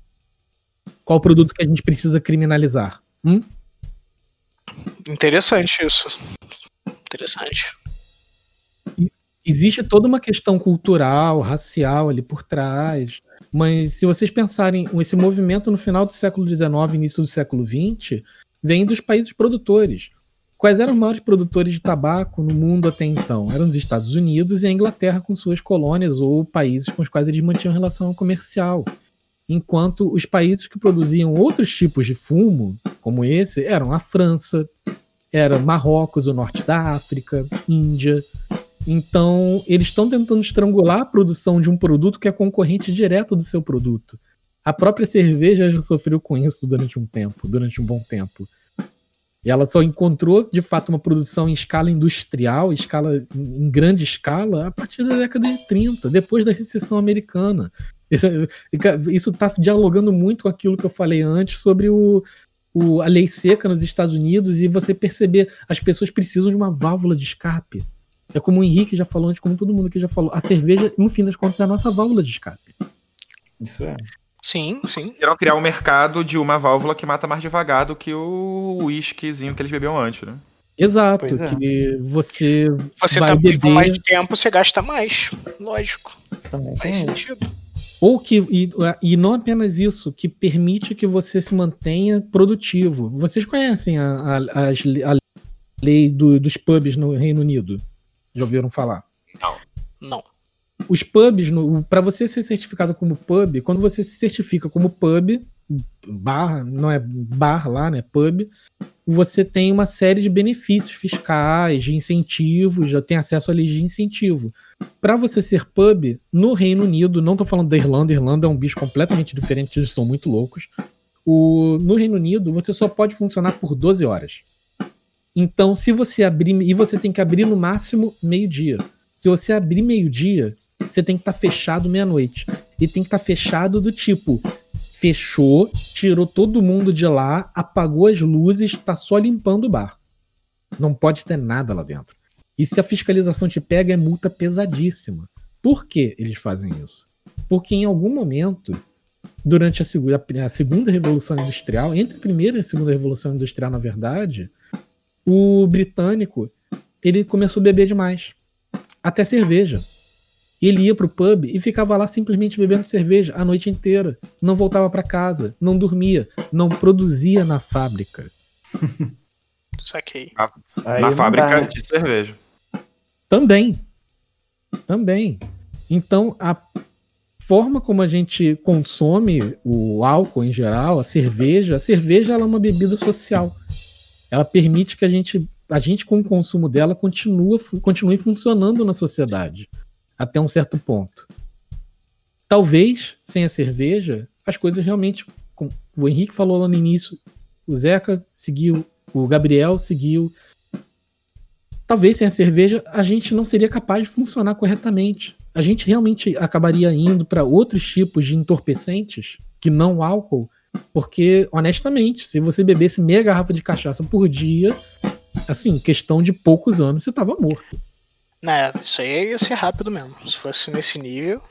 Qual o produto que a gente precisa criminalizar? Hum? Interessante isso. Interessante. existe toda uma questão cultural, racial ali por trás. Mas se vocês pensarem, esse movimento no final do século XIX, início do século XX, vem dos países produtores. Quais eram os maiores produtores de tabaco no mundo até então? Eram os Estados Unidos e a Inglaterra com suas colônias ou países com os quais eles mantinham relação comercial. Enquanto os países que produziam outros tipos de fumo, como esse, eram a França, era Marrocos, o norte da África, Índia. Então, eles estão tentando estrangular a produção de um produto que é concorrente direto do seu produto. A própria cerveja já sofreu com isso durante um tempo, durante um bom tempo. E ela só encontrou, de fato, uma produção em escala industrial, escala, em grande escala, a partir da década de 30, depois da recessão americana. Isso está dialogando muito com aquilo que eu falei antes sobre o, o, a lei seca nos Estados Unidos e você perceber as pessoas precisam de uma válvula de escape. É como o Henrique já falou antes, como todo mundo aqui já falou. A cerveja, no fim das contas, é a nossa válvula de escape. Isso é. Sim, sim. Conseguiram criar um mercado de uma válvula que mata mais devagar do que o uísquezinho que eles bebiam antes, né? Exato, é. que você, Você vai tá beber, com mais tempo, você gasta mais. Lógico. Também Faz sentido. ou que, e, e não apenas isso, que permite que você se mantenha produtivo. Vocês conhecem a, a, a lei do- dos pubs no Reino Unido? Já ouviram falar? Não. Os pubs, para você ser certificado como pub, quando você se certifica como pub, bar, não é bar lá, né? Pub, você tem uma série de benefícios fiscais, de incentivos, já tem acesso a leis de incentivo. Para você ser pub no Reino Unido, não tô falando da Irlanda, Irlanda é um bicho completamente diferente, eles são muito loucos. O, no Reino Unido, você só pode funcionar por 12 horas. Então, se você abrir, e você tem que abrir no máximo meio-dia. Se você abrir meio-dia, você tem que estar fechado meia-noite. E tem que estar fechado do tipo: fechou, tirou todo mundo de lá, apagou as luzes, tá só limpando o bar. Não pode ter nada lá dentro. E se a fiscalização te pega, é multa pesadíssima. Por que eles fazem isso? Porque em algum momento, durante a, segu- a segunda revolução industrial, entre a primeira e a segunda revolução industrial, na verdade, o britânico ele começou a beber demais. Até cerveja. Ele ia pro pub e ficava lá simplesmente bebendo cerveja a noite inteira. Não voltava para casa, não dormia, não produzia na fábrica. Saquei. Na não fábrica dá, né? de cerveja. Também. Também. Então, a forma como a gente consome o álcool em geral, a cerveja, a cerveja ela é uma bebida social. Ela permite que a gente, a gente com o consumo dela continua, continue funcionando na sociedade até um certo ponto. Talvez sem a cerveja as coisas realmente, como o Henrique falou lá no início, o Zeca seguiu, o Gabriel seguiu, talvez sem a cerveja a gente não seria capaz de funcionar corretamente. A gente realmente acabaria indo para outros tipos de entorpecentes que não álcool, porque honestamente, se você bebesse meia garrafa de cachaça por dia, assim, questão de poucos anos, você tava morto. Né, isso aí ia ser rápido mesmo. Se fosse nesse nível.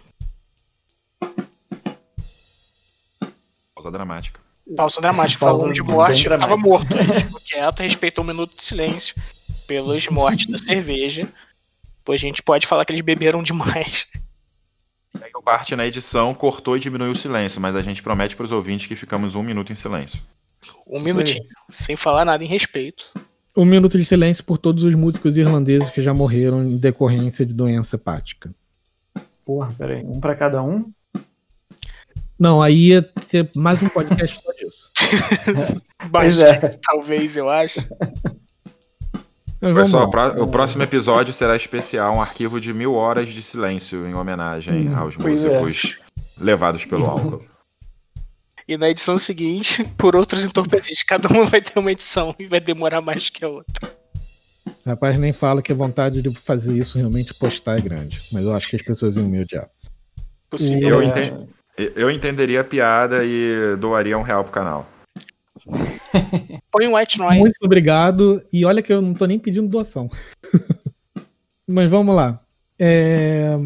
Pausa dramática. Pausa dramática. Pausa Falando de morte, eu tava morto. A gente ficou quieto, respeitou um minuto de silêncio pelas mortes da cerveja. Pois a gente pode falar que eles beberam demais. Aí o Bart na edição cortou e diminuiu o silêncio, mas a gente promete para os ouvintes que ficamos um minuto em silêncio. Um minutinho. Sem falar nada em respeito. Um minuto de silêncio por todos os músicos irlandeses que já morreram em decorrência de doença hepática. Porra, peraí. Um pra cada um? Não, aí ia ser mais um podcast só disso. Bastante, é. talvez, eu acho. Pessoal, o pró- o próximo episódio será especial, um arquivo de mil horas de silêncio em homenagem Hum, aos pois é. músicos levados pelo álcool. E na edição seguinte, por outros entorpecentes, cada uma vai ter uma edição e vai demorar mais que a outra. Rapaz, nem fala que a vontade de fazer isso realmente postar é grande. Mas eu acho que as pessoas iam me odiar. Possível. Eu É, entendi. Eu entenderia a piada e doaria um real pro canal. Põe um white noise. Muito obrigado. E olha que eu não tô nem pedindo doação. Mas vamos lá. É,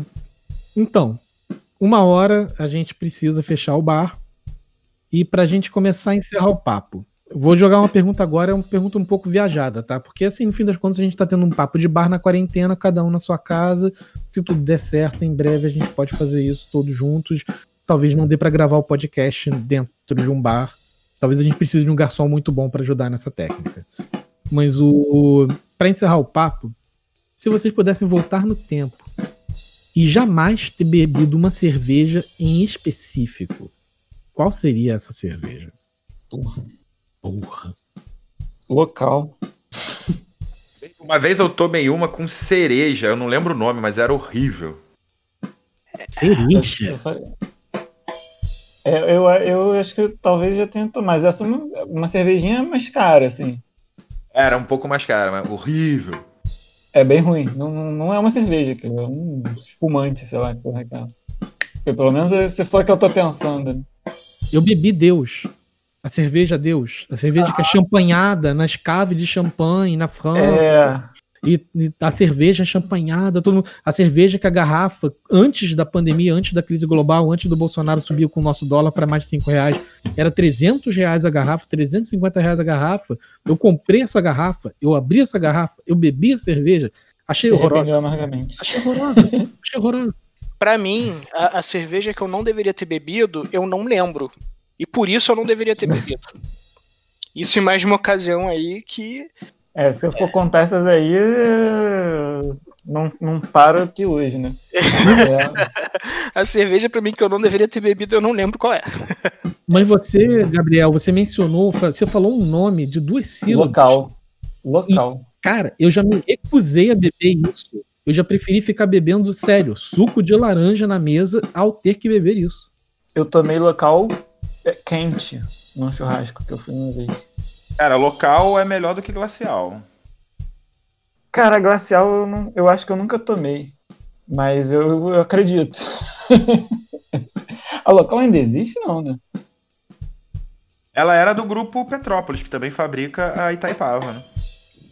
Então, uma hora a gente precisa fechar o bar. E pra gente começar a encerrar o papo. Vou jogar uma pergunta agora, é uma pergunta um pouco viajada, tá? Porque assim, no fim das contas, a gente tá tendo um papo de bar na quarentena, cada um na sua casa. Se tudo der certo, em breve a gente pode fazer isso todos juntos. Talvez não dê pra gravar o podcast dentro de um bar. Talvez a gente precise de um garçom muito bom para ajudar nessa técnica. Mas o. Pra encerrar o papo, se vocês pudessem voltar no tempo e jamais ter bebido uma cerveja em específico, qual seria essa cerveja? Porra. Porra. Local. Uma vez eu tomei uma com cereja, eu não lembro o nome, mas era horrível. Cereja? É, eu, eu acho que eu talvez já tenha tomado. Mas essa é uma, uma cervejinha mais cara, assim. Era um pouco mais cara, mas horrível. É bem ruim. Não, não, é uma cerveja, aquilo, é um espumante, sei lá, porra é aquela. Porque Pelo menos se for a que eu tô pensando. né? Eu bebi Deus. A cerveja Deus. A cerveja que é champanhada nas caves de champanhe na França. É. E, e a cerveja champanhada, todo mundo- a cerveja que a garrafa, antes da pandemia, antes da crise global, antes do Bolsonaro subir com o nosso dólar para mais de 5 reais, era 300 reais a garrafa, 350 reais a garrafa. Eu comprei essa garrafa, eu abri essa garrafa, eu bebi a cerveja, achei Se horrorosa. amargamente. Achei horrorosa. achei horrorosa. Pra mim, a, a cerveja que eu não deveria ter bebido, eu não lembro. E por isso eu não deveria ter bebido. Isso em mais de uma ocasião aí que. É, se eu for contar essas aí, é, não, não paro aqui hoje, né? É, A cerveja pra mim que eu não deveria ter bebido, eu não lembro qual é. Mas você, Gabriel, você mencionou, você falou um nome de duas sílabas. local. Local. Cara, eu já me recusei a beber isso. Eu já preferi ficar bebendo, sério, suco de laranja na mesa ao ter que beber isso. Eu tomei local é, quente num churrasco que eu fui uma vez. Cara, local é melhor do que glacial. Cara, glacial eu, não, eu acho que eu nunca tomei. Mas eu, eu acredito. a local ainda existe, não, né? Ela era do grupo Petrópolis, que também fabrica a Itaipava, né?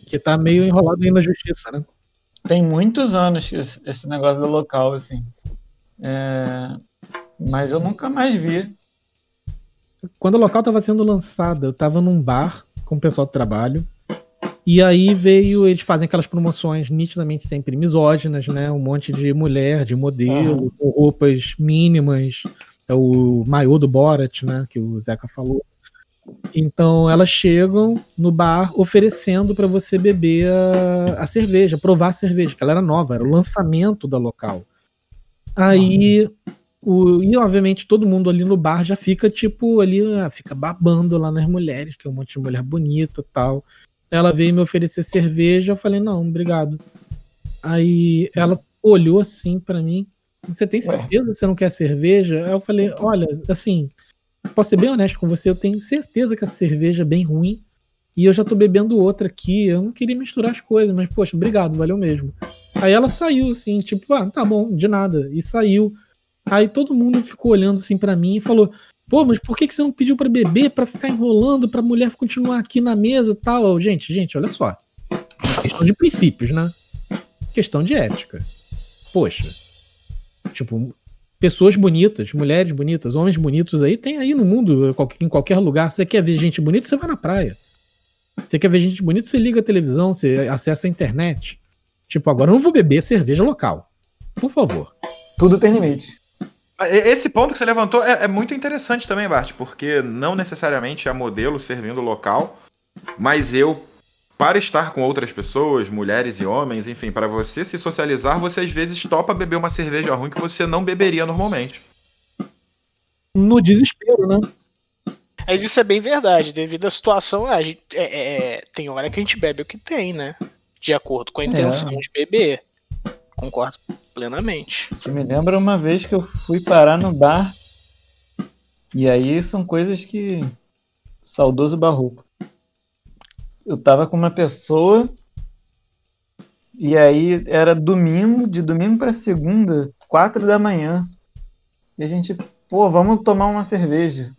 Que tá meio enrolado aí na justiça, né? Tem muitos anos esse, esse negócio da local, assim. É, Mas eu nunca mais vi. Quando a local tava sendo lançada, eu tava num bar com o pessoal do trabalho. E aí veio, eles fazem aquelas promoções nitidamente sempre misóginas, né? Um monte de mulher, de modelo, com roupas mínimas. É o maiô do Borat, né? Que o Zeca falou. Então elas chegam no bar oferecendo para você beber a, a cerveja, provar a cerveja, que ela era nova, era o lançamento da local. Aí, o, e obviamente todo mundo ali no bar já fica tipo ali, ah, fica babando lá nas mulheres, que é um monte de mulher bonita e tal. Ela veio me oferecer cerveja, eu falei, não, obrigado. Aí ela olhou assim pra mim, você tem certeza que você não quer cerveja? Aí eu falei, olha, assim, posso ser bem honesto com você, eu tenho certeza que essa cerveja é bem ruim. E eu já tô bebendo outra aqui, eu não queria misturar as coisas, mas, poxa, obrigado, valeu mesmo. Aí ela saiu, assim, tipo, ah, tá bom, de nada. E saiu. Aí todo mundo ficou olhando assim pra mim e falou: Pô, mas por que, que você não pediu pra beber, pra ficar enrolando, pra mulher continuar aqui na mesa e tal? Gente, gente, olha só. Questão de princípios, né? Questão de ética. Poxa. Tipo, pessoas bonitas, mulheres bonitas, homens bonitos aí, tem aí no mundo, em qualquer lugar. Você quer ver gente bonita, você vai na praia. Você quer ver gente bonita, você liga a televisão, você acessa a internet. Tipo, agora eu não vou beber cerveja local. Por favor. Tudo tem limite. Ah, Esse ponto que você levantou é, é muito interessante também, Bart, porque não necessariamente a modelo servindo local, mas eu, para estar com outras pessoas, mulheres e homens, enfim, para você se socializar, você às vezes topa beber uma cerveja ruim que você não beberia normalmente. No desespero, né? Mas isso é bem verdade, devido à situação, a gente, é- é- tem hora que a gente bebe o que tem, né? De acordo com a intenção de beber. Concordo plenamente. Isso me lembra uma vez que eu fui parar no bar. E aí são coisas que. Saudoso barroco. Eu tava com uma pessoa. E aí era domingo, de domingo pra segunda, quatro da manhã. E a gente, pô, vamos tomar uma cerveja.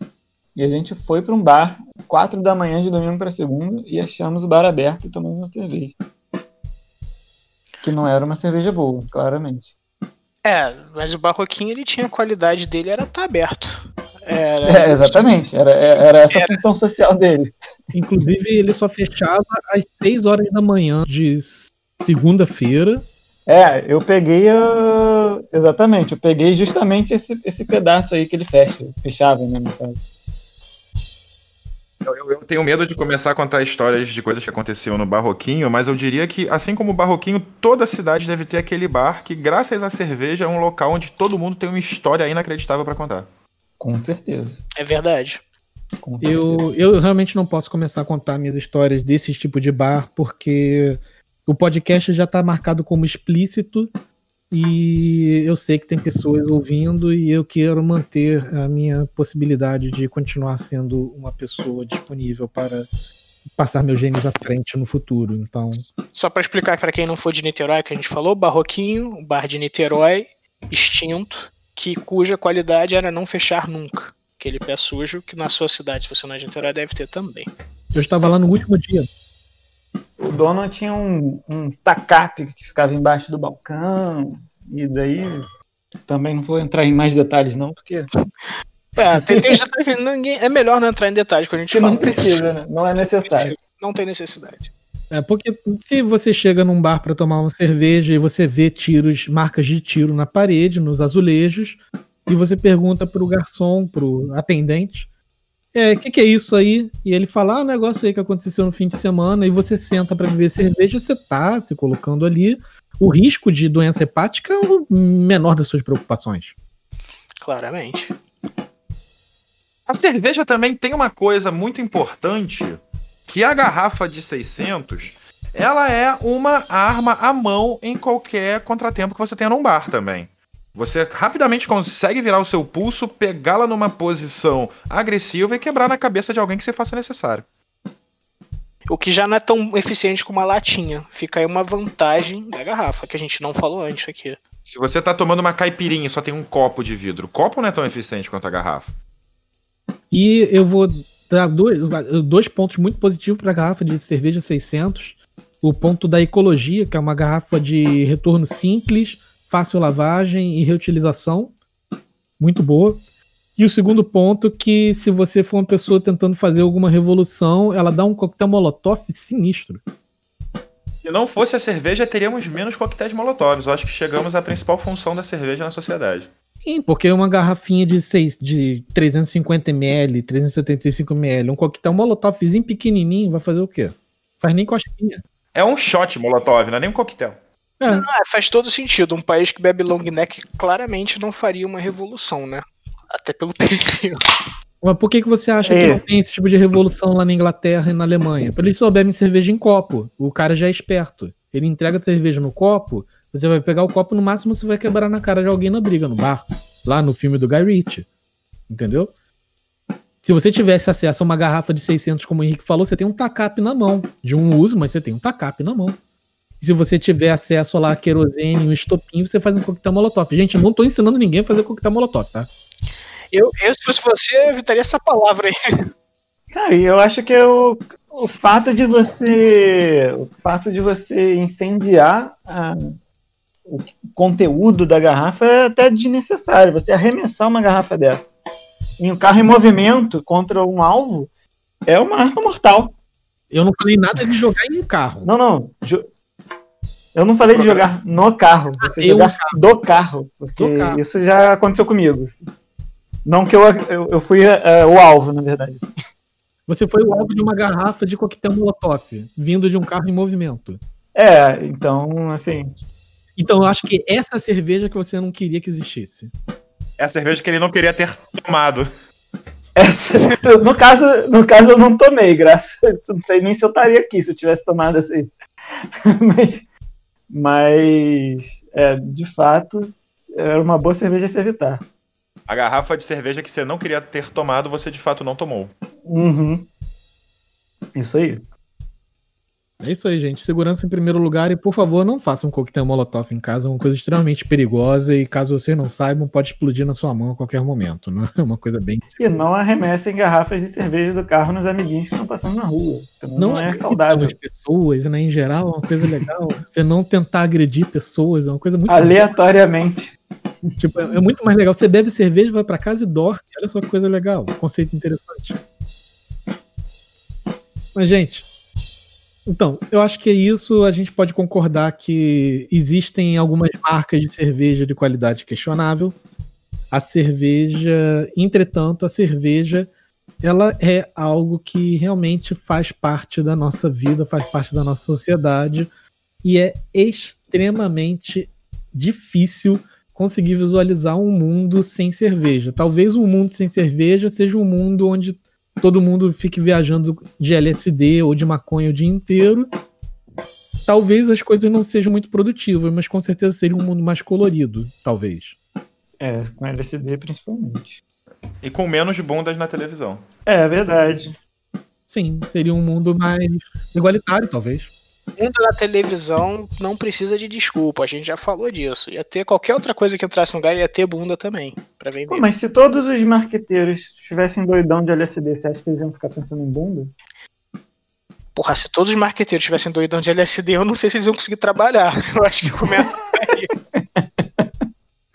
E a gente foi pra um bar, quatro da manhã de domingo pra segunda, e achamos o bar aberto e tomamos uma cerveja. Que não era uma cerveja boa, claramente. É, mas o barroquinho ele tinha a qualidade dele, era estar aberto. Era, É, exatamente. Era, era essa a função social dele. Inclusive, ele só fechava às 6 horas da manhã de segunda-feira. É, eu peguei a... Exatamente, eu peguei justamente esse, esse pedaço aí que ele fecha, fechava, né, no caso. Eu, eu, tenho medo de começar a contar histórias de coisas que aconteciam no Barroquinho, mas eu diria que, assim como o Barroquinho, toda cidade deve ter aquele bar que, graças à cerveja, é um local onde todo mundo tem uma história inacreditável para contar. Com certeza. É verdade. Eu, eu realmente não posso começar a contar minhas histórias desse tipo de bar, porque o podcast já está marcado como explícito e eu sei que tem pessoas ouvindo e eu quero manter a minha possibilidade de continuar sendo uma pessoa disponível para passar meus genes à frente no futuro. Então, só para explicar para quem não for de Niterói, que a gente falou, Barroquinho, bar de Niterói, extinto, que cuja qualidade era não fechar nunca. Aquele pé sujo que na sua cidade, se você não é de Niterói, deve ter também. Eu estava lá no último dia. O dono tinha um, um tacape que ficava embaixo do balcão, e daí também não vou entrar em mais detalhes, não, porque. É, tem, tem detalhes, ninguém, é melhor não entrar em detalhes quando a gente porque fala. Não precisa, né? Não é necessário. Não tem necessidade. É, porque se você chega num bar para tomar uma cerveja e você vê tiros, marcas de tiro na parede, nos azulejos, e você pergunta pro garçom, pro atendente, é, o que, que, é isso aí? E ele fala, ah, um negócio aí que aconteceu no fim de semana, e você senta para beber cerveja, você tá se colocando ali. O risco de doença hepática é o menor das suas preocupações. Claramente. A cerveja também tem uma coisa muito importante, que a garrafa de 600, ela é uma arma à mão em qualquer contratempo que você tenha num bar também. Você rapidamente consegue virar o seu pulso, pegá-la numa posição agressiva e quebrar na cabeça de alguém que você faça necessário. O que já não é tão eficiente como a latinha. Fica aí uma vantagem da garrafa, que a gente não falou antes aqui. Se você tá tomando uma caipirinha e só tem um copo de vidro, o copo não é tão eficiente quanto a garrafa. E eu vou dar dois, dois pontos muito positivos para a garrafa de cerveja 600. O ponto da ecologia, que é uma garrafa de retorno simples, fácil lavagem e reutilização, muito boa. E o segundo ponto que se você for uma pessoa tentando fazer alguma revolução, ela dá um coquetel molotov sinistro. Se não fosse a cerveja, teríamos menos coquetéis molotov. Eu acho que chegamos à principal função da cerveja na sociedade. Sim, porque uma garrafinha de, 6, de 350ml, 375ml, um coquetel molotovzinho pequenininho, vai fazer o quê? Faz nem costinha. É um shot molotov, não é nem um coquetel. É. Não, é, faz todo sentido. Um país que bebe long neck claramente não faria uma revolução, né? Até pelo perfil. Mas por que, que você acha é. que não tem esse tipo de revolução lá na Inglaterra e na Alemanha? Porque eles só bebem cerveja em copo. O cara já é esperto. Ele entrega a cerveja no copo, você vai pegar o copo, no máximo você vai quebrar na cara de alguém na briga, no barco. Lá no filme do Guy Ritchie. Entendeu? Se você tivesse acesso a uma garrafa de 600, como o Henrique falou, você tem um tacape na mão. De um uso, mas você tem um tacape na mão se você tiver acesso lá a querosene, um estopim, você faz um coquetel molotov. Gente, eu não tô ensinando ninguém a fazer coquetel molotov, tá? Eu, eu se fosse você, evitaria essa palavra aí. Cara, eu acho que é o, o fato de você. O fato de você incendiar a, o conteúdo da garrafa é até desnecessário. Você arremessar uma garrafa dessa em um carro em movimento contra um alvo é uma arma mortal. Eu não falei nada de jogar em um carro. Não, não. Eu não falei de jogar no carro, você eu jogar carro. do carro, porque do carro. isso já aconteceu comigo. Não que eu, eu, eu fui uh, o alvo, na verdade. Você foi o alvo de uma garrafa de coquetel molotov, vindo de um carro em movimento. É, então, assim. Então eu acho que essa cerveja que você não queria que existisse. É a cerveja que ele não queria ter tomado. Essa, no, caso, no caso, eu não tomei, graças. Não sei nem se eu estaria aqui se eu tivesse tomado assim. Mas mas, é, de fato, era uma boa cerveja a se evitar. A garrafa de cerveja que você não queria ter tomado, você de fato não tomou. Uhum. Isso aí. É isso aí, gente. Segurança em primeiro lugar e, por favor, não façam um coquetel molotov em casa, é uma coisa extremamente perigosa e, caso vocês não saibam, pode explodir na sua mão a qualquer momento. Não é uma coisa bem. E não arremessem garrafas de cerveja do carro nos amiguinhos que estão passando na rua. Não, não é saudável. As pessoas, né, em geral, é uma coisa legal. Você não tentar agredir pessoas é uma coisa muito. Aleatoriamente. Tipo, é, é muito mais legal. Você bebe cerveja, vai para casa e dorme. Olha só que coisa legal. Conceito interessante. Mas, gente, então, eu acho que é isso. A gente pode concordar que existem algumas marcas de cerveja de qualidade questionável. A cerveja, entretanto, a cerveja ela é algo que realmente faz parte da nossa vida, faz parte da nossa sociedade e é extremamente difícil conseguir visualizar um mundo sem cerveja. Talvez um mundo sem cerveja seja um mundo onde todo mundo fique viajando de LSD ou de maconha o dia inteiro. Talvez as coisas não sejam muito produtivas, mas com certeza seria um mundo mais colorido, talvez. É, com LSD principalmente. E com menos bundas na televisão. É verdade. Sim, seria um mundo mais igualitário, talvez. Mundo da televisão não precisa de desculpa, a gente já falou disso. Ia ter qualquer outra coisa que entrasse no lugar, ia ter bunda também, pra vender. Pô, mas se todos os marqueteiros estivessem doidão de LSD, você acha que eles iam ficar pensando em bunda? Porra, se todos os marqueteiros tivessem doidão de LSD, eu não sei se eles iam conseguir trabalhar. Eu acho que começa aí.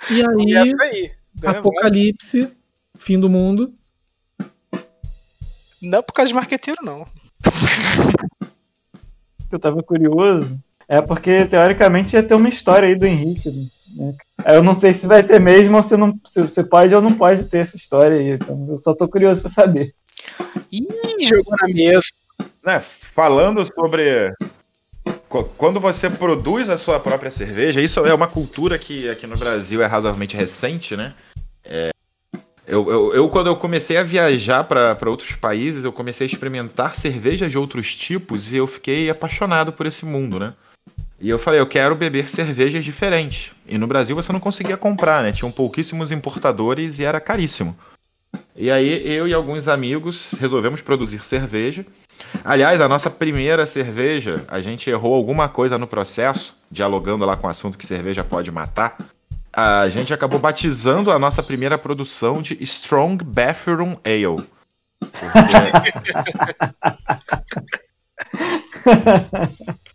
E aí, Começa aí. né? apocalipse, fim do mundo. Não por causa de marqueteiro, não. que eu tava curioso é porque, teoricamente, ia ter uma história aí do Henrique. Né? Eu não sei se vai ter mesmo ou se, não, se você pode ou não pode ter essa história aí. Então, eu só tô curioso pra saber. Ih, jogou na mesa. Né, falando sobre quando você produz a sua própria cerveja, isso é uma cultura que aqui no Brasil é razoavelmente recente, né? É, eu, eu- eu, quando eu comecei a viajar para outros países, eu comecei a experimentar cervejas de outros tipos e eu fiquei apaixonado por esse mundo, né? E eu falei, eu quero beber cervejas diferentes. E no Brasil você não conseguia comprar, né? Tinham pouquíssimos importadores e era caríssimo. E aí eu e alguns amigos resolvemos produzir cerveja. Aliás, a nossa primeira cerveja, a gente errou alguma coisa no processo, dialogando lá com o assunto que cerveja pode matar. A gente acabou batizando a nossa primeira produção de Strong Bathroom Ale. Porque-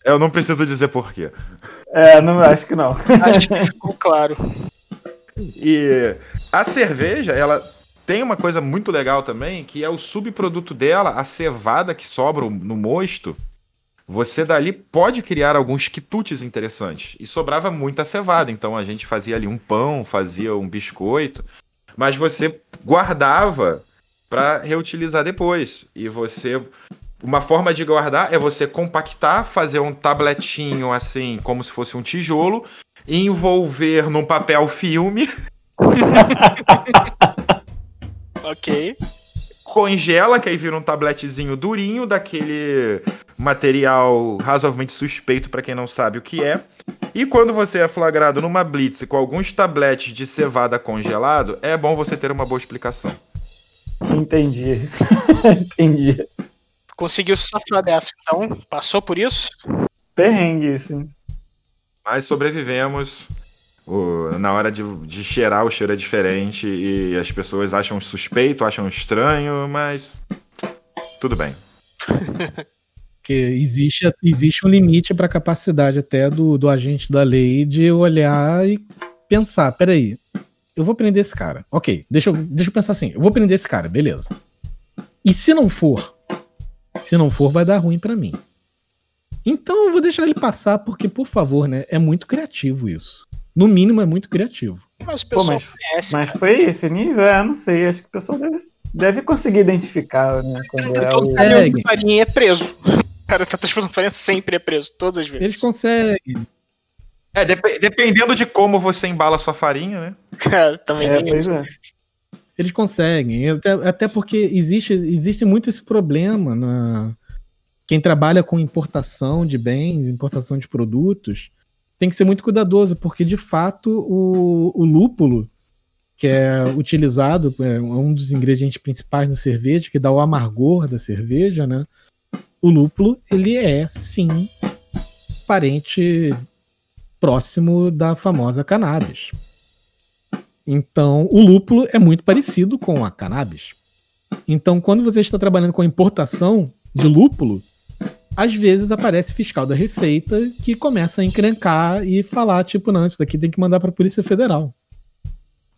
Eu não preciso dizer porquê. É, não acho que não. Acho que ficou claro. E a cerveja, ela tem uma coisa muito legal também, que é o subproduto dela, a cevada que sobra no mosto. Você dali pode criar alguns quitutes interessantes. E sobrava muita cevada, então a gente fazia ali um pão, fazia um biscoito, mas você guardava para reutilizar depois. E você uma forma de guardar é você compactar, fazer um tabletinho assim, como se fosse um tijolo, envolver num papel filme Ok. Congela, que aí vira um tabletezinho durinho, daquele material razoavelmente suspeito para quem não sabe o que é. E quando você é flagrado numa blitz com alguns tabletes de cevada congelado, é bom você ter uma boa explicação. Entendi. Entendi. Conseguiu se safar dessa, então? Passou por isso? Perrengue, assim. Mas sobrevivemos. O- na hora de, de cheirar, o cheiro é diferente e as pessoas acham suspeito, acham estranho, mas tudo bem. Porque existe, existe um limite para a capacidade até do, do agente da lei de olhar e pensar: peraí, eu vou prender esse cara. Ok, deixa eu, deixa eu pensar assim: eu vou prender esse cara, beleza. E se não for? Se não for, vai dar ruim para mim. Então eu vou deixar ele passar, porque, por favor, né? É muito criativo isso. No mínimo, é muito criativo. Mas o Pô, pessoal mas, conhece. mas foi esse nível? É, não sei. Acho que o pessoal deve, deve conseguir identificar, né? Quando é Todo o... É. caminhão de farinha é preso. O cara tá transportando farinha sempre é preso, todas as vezes. Eles conseguem. É, dep- dependendo de como você embala sua farinha, né? É, também É, pois é. Eles conseguem. Até, até porque existe, existe muito esse problema na. Quem trabalha com importação de bens, importação de produtos, tem que ser muito cuidadoso, porque de fato o, o lúpulo, que é utilizado, é um dos ingredientes principais na cerveja, que dá o amargor da cerveja, né? O lúpulo, ele é sim parente próximo da famosa cannabis. Então, o lúpulo é muito parecido com a cannabis. Então, quando você está trabalhando com a importação de lúpulo, às vezes aparece fiscal da Receita que começa a encrencar e falar, tipo, não, isso daqui tem que mandar para a Polícia Federal.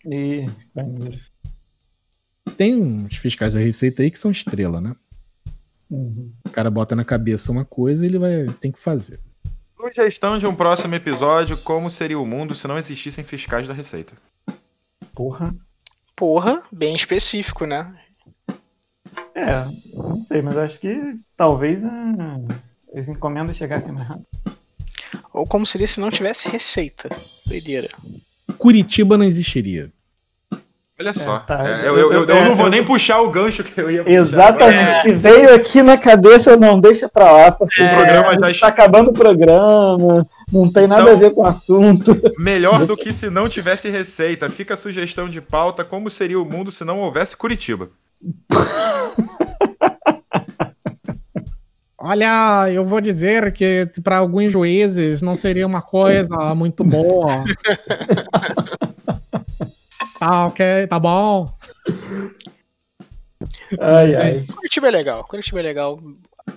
Ih, maneiro. Tem uns fiscais da Receita aí que são estrela, né? Uhum. O cara bota na cabeça uma coisa e ele vai tem que fazer. Sugestão de um próximo episódio: como seria o mundo se não existissem fiscais da Receita? Porra. Porra, bem específico, né? É, não sei, mas acho que talvez ah, as encomendas chegassem mais rápido. Ou como seria se não tivesse receita. Doideira. Curitiba não existiria. Olha só. tá. É, eu, eu- eu- eu não vou nem puxar o gancho que eu ia puxar. Exatamente, É, que veio aqui na cabeça, não deixa pra lá. porque O programa já gente tá acabando o programa, não tem nada Então- a ver com o assunto. melhor do que se não tivesse receita. Fica a sugestão de pauta: como seria o mundo se não houvesse Curitiba? Olha, eu vou dizer que para alguns juízes não seria uma coisa muito boa. tá, ok, tá bom. Ai, ai. Curitiba é legal. Curitiba é legal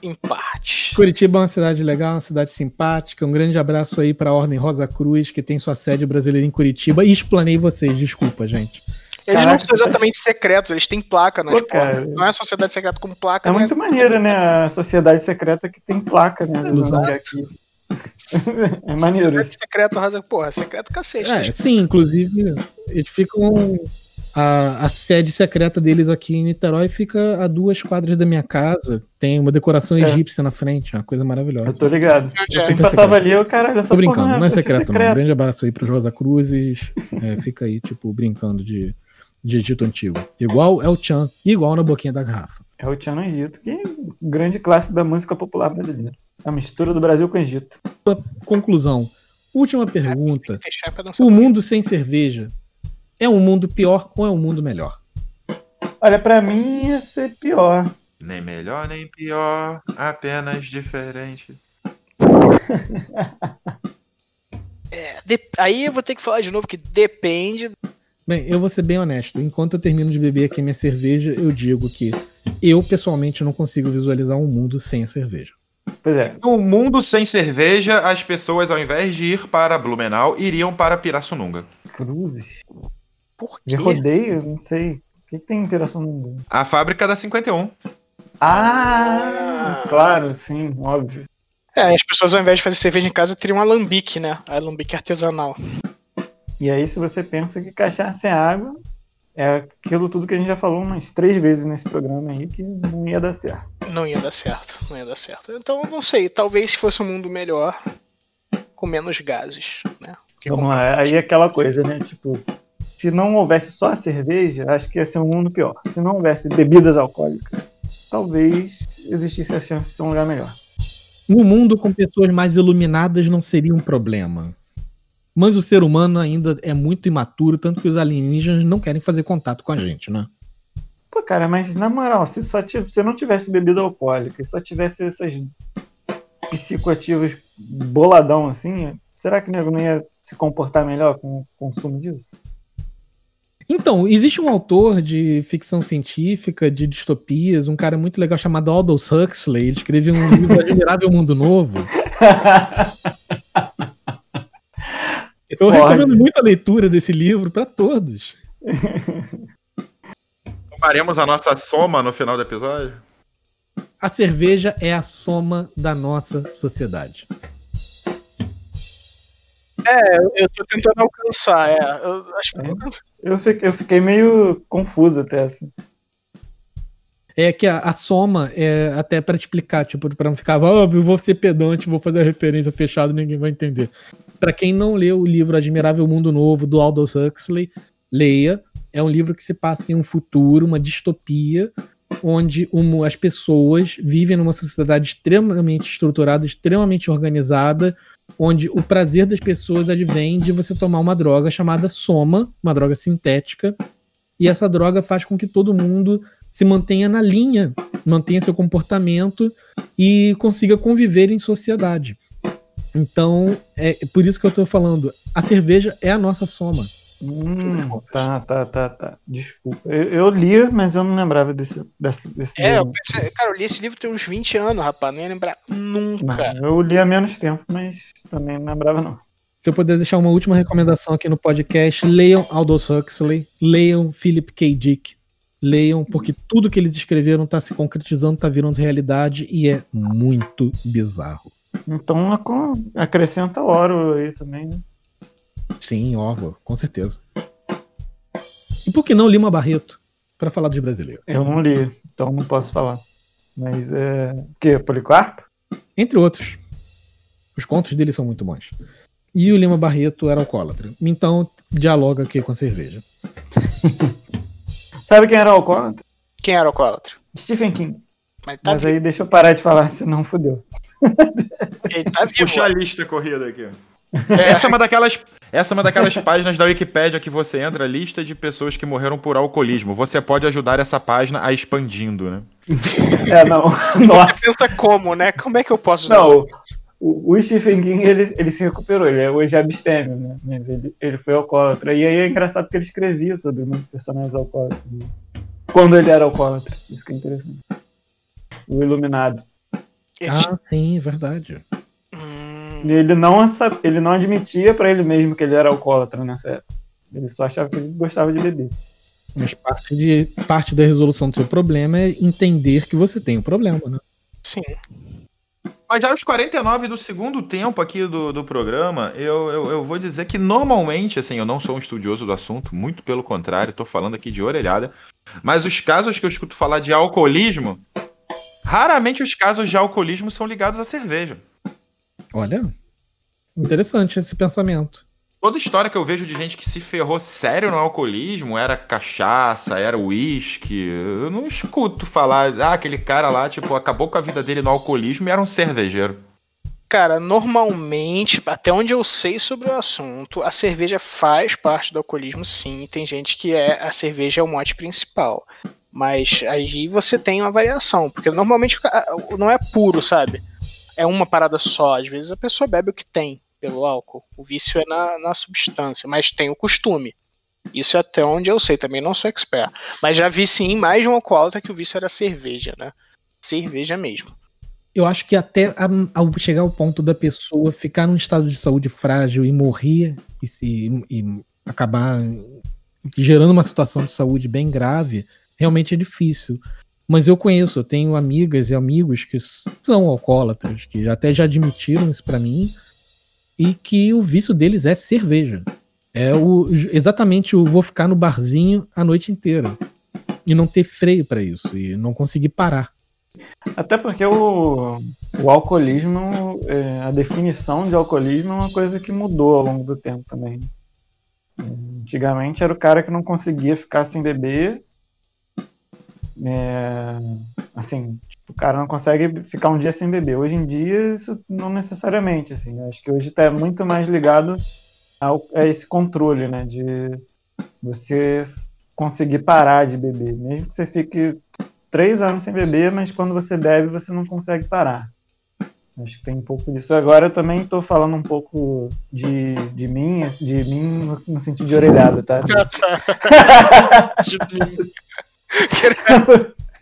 em parte. Curitiba é uma cidade legal, uma cidade simpática. Um grande abraço aí para a Ordem Rosa Cruz, que tem sua sede brasileira em Curitiba. E explanei vocês, desculpa, gente. Eles Caraca, não são isso exatamente secretos, eles têm placa nas Pô, cara. Não é sociedade secreta com placa, É né? muito maneiro, né? A sociedade secreta que tem placa, né? Aqui. É maneiro isso. secreta, raza- porra, secreto cacete. É, sim, inclusive, eles ficam. A, a sede secreta deles aqui em Niterói fica a duas quadras da minha casa. Tem uma decoração É. egípcia na frente, uma coisa maravilhosa. Eu tô ligado. É. Eu sempre passava ali, eu, caralho, essa Tô brincando, porra não é secreto, não. Um grande abraço aí pros Rosa Cruzes. É, fica aí, tipo, brincando de, de Egito Antigo. Igual é o Chan, igual na boquinha da garrafa. É o Tiano Egito, que é um grande clássico da música popular brasileira. A mistura do Brasil com o Egito. Conclusão. Última pergunta. O mundo sem cerveja é um mundo pior ou é um mundo melhor? Olha, pra mim ia ser pior. Nem melhor nem pior, apenas diferente. De- Aí eu vou ter que falar de novo que depende. Bem, eu vou ser bem honesto. Enquanto eu termino de beber aqui minha cerveja, eu digo que eu, pessoalmente, não consigo visualizar um mundo sem a cerveja. Pois é. No mundo sem cerveja, as pessoas, ao invés de ir para Blumenau, iriam para Pirassununga. Cruzes. Por De quê? rodeio, não sei. O que, que tem em Mundo? A fábrica da 51. Ah, claro, sim, óbvio. É, as pessoas ao invés de fazer cerveja em casa teriam um alambique, né? Alambique artesanal. E aí, se você pensa que cachaça é água, é aquilo tudo que a gente já falou umas três vezes nesse programa aí, que não ia dar certo. Não ia dar certo, não ia dar certo. Então, não sei, talvez se fosse um mundo melhor, com menos gases, né? Porque Vamos lá, aí é aquela coisa, né? Tipo, se não houvesse só a cerveja, acho que ia ser um mundo pior. Se não houvesse bebidas alcoólicas, talvez existisse a chance de ser um lugar melhor. Um mundo com pessoas mais iluminadas não seria um problema. Mas o ser humano ainda é muito imaturo, tanto que os alienígenas não querem fazer contato com a gente, né? Pô, cara, mas na moral, se só tiv- se não tivesse bebida alcoólica e só tivesse essas psicoativos boladão assim, será que o nego não ia se comportar melhor com o consumo disso? Então, existe um autor de ficção científica, de distopias, um cara muito legal chamado Aldous Huxley. Ele escreveu um livro Admirável Mundo Novo. Eu Pode. recomendo muito a leitura desse livro para todos. Tomaremos a nossa soma no final do episódio? A cerveja é a soma da nossa sociedade. Eu tô tentando alcançar, é. Eu acho que eu É. Eu fiquei, eu fiquei meio confuso até assim. É que a, a soma é até para explicar, tipo, para não ficar, ah, eu vou ser pedante, vou fazer a referência fechada, ninguém vai entender. Para quem não leu o livro Admirável Mundo Novo do Aldous Huxley, leia. É um livro que se passa em um futuro, uma distopia, onde uma- as pessoas vivem numa sociedade extremamente estruturada, extremamente organizada, onde o prazer das pessoas advém de você tomar uma droga chamada soma, uma droga sintética, e essa droga faz com que todo mundo se mantenha na linha, mantenha seu comportamento e consiga conviver em sociedade. Então, é por isso que eu tô falando, a cerveja é a nossa soma. Hum, tá, tá, tá, tá. Desculpa. Eu, eu li, mas eu não lembrava desse, desse, desse É, eu livro. pensei, cara, eu li esse livro tem uns 20 anos, rapaz, não ia lembrar nunca. Não, eu li há menos tempo, mas também não lembrava não. Se eu puder deixar uma última recomendação aqui no podcast, leiam Aldous Huxley, leiam Philip K. Dick, leiam, porque tudo que eles escreveram tá se concretizando, tá virando realidade e é muito bizarro. Então acrescenta Oro aí também, né? Sim, Orwell, com certeza. E por que não Lima Barreto? Pra falar dos brasileiros. Eu não li. Então não posso falar. Mas é. O quê? Policarpo? Entre outros. Os contos dele são muito bons. E o Lima Barreto era alcoólatra. Então, dialoga aqui com a cerveja. Sabe quem era o alcoólatra? Quem era o alcoólatra? Stephen King. Mas tá Mas aí deixa eu parar de falar, senão fudeu. Ele tá. Puxa a lista corrida aqui. É, Essa é uma daquelas, essa é uma daquelas páginas da Wikipédia que você entra, lista de pessoas que morreram por alcoolismo. Você pode ajudar essa página a expandindo, né? É, não. Nossa. Você pensa como, né? Como é que eu posso Não, o, o Stephen King, ele, ele se recuperou, ele é hoje abstêmio, né? Ele, ele foi alcoólatra. E aí é engraçado que ele escrevia sobre né, personagens alcoólatras. né? Quando ele era alcoólatra. Isso que é interessante. O Iluminado. Ah, sim, verdade. Hum, E ele não, ele não admitia pra ele mesmo que ele era alcoólatra nessa época. Ele só achava que ele gostava de beber. Mas parte, de, parte da resolução do seu problema é entender que você tem um problema, né? sim. Mas já aos 49 do segundo tempo aqui do, do programa, eu, eu, eu vou dizer que normalmente, assim, eu não sou um estudioso do assunto, muito pelo contrário, tô falando aqui de orelhada. Mas os casos que eu escuto falar de alcoolismo, raramente os casos de alcoolismo são ligados à cerveja. Olha, interessante esse pensamento. Toda história que eu vejo de gente que se ferrou sério no alcoolismo era cachaça, era uísque. Eu não escuto falar, ah, aquele cara lá, tipo, acabou com a vida dele no alcoolismo e era um cervejeiro. Cara, normalmente, até onde eu sei sobre o assunto, a cerveja faz parte do alcoolismo, sim. Tem gente que é a cerveja é o mote principal. Mas aí você tem uma variação, porque normalmente não é puro, sabe? É uma parada só. Às vezes a pessoa bebe o que tem pelo álcool. O vício é na, na substância, mas tem o costume. Isso é até onde eu sei, também não sou expert. Mas já vi sim mais de um alcoólatra que o vício era cerveja, né? Cerveja mesmo. Eu acho que até ao chegar ao ponto da pessoa ficar num estado de saúde frágil e morrer e se e acabar gerando uma situação de saúde bem grave, realmente é difícil. Mas eu conheço, eu tenho amigas e amigos que são alcoólatras, que até já admitiram isso pra mim, e que o vício deles é cerveja. É o exatamente o vou ficar no barzinho a noite inteira e não ter freio pra isso e não conseguir parar. Até porque o, o alcoolismo, é, a definição de alcoolismo é uma coisa que mudou ao longo do tempo também. Antigamente era o cara que não conseguia ficar sem beber. É, assim, o cara não consegue ficar um dia sem beber. Hoje em dia, isso não necessariamente. Assim, Eu acho que hoje está muito mais ligado ao, a esse controle, né? De você conseguir parar de beber. Mesmo que você fique três anos sem beber, mas quando você bebe, você não consegue parar. Acho que tem um pouco disso. Agora eu também estou falando um pouco de, de mim, de mim no, no sentido de orelhada, tá?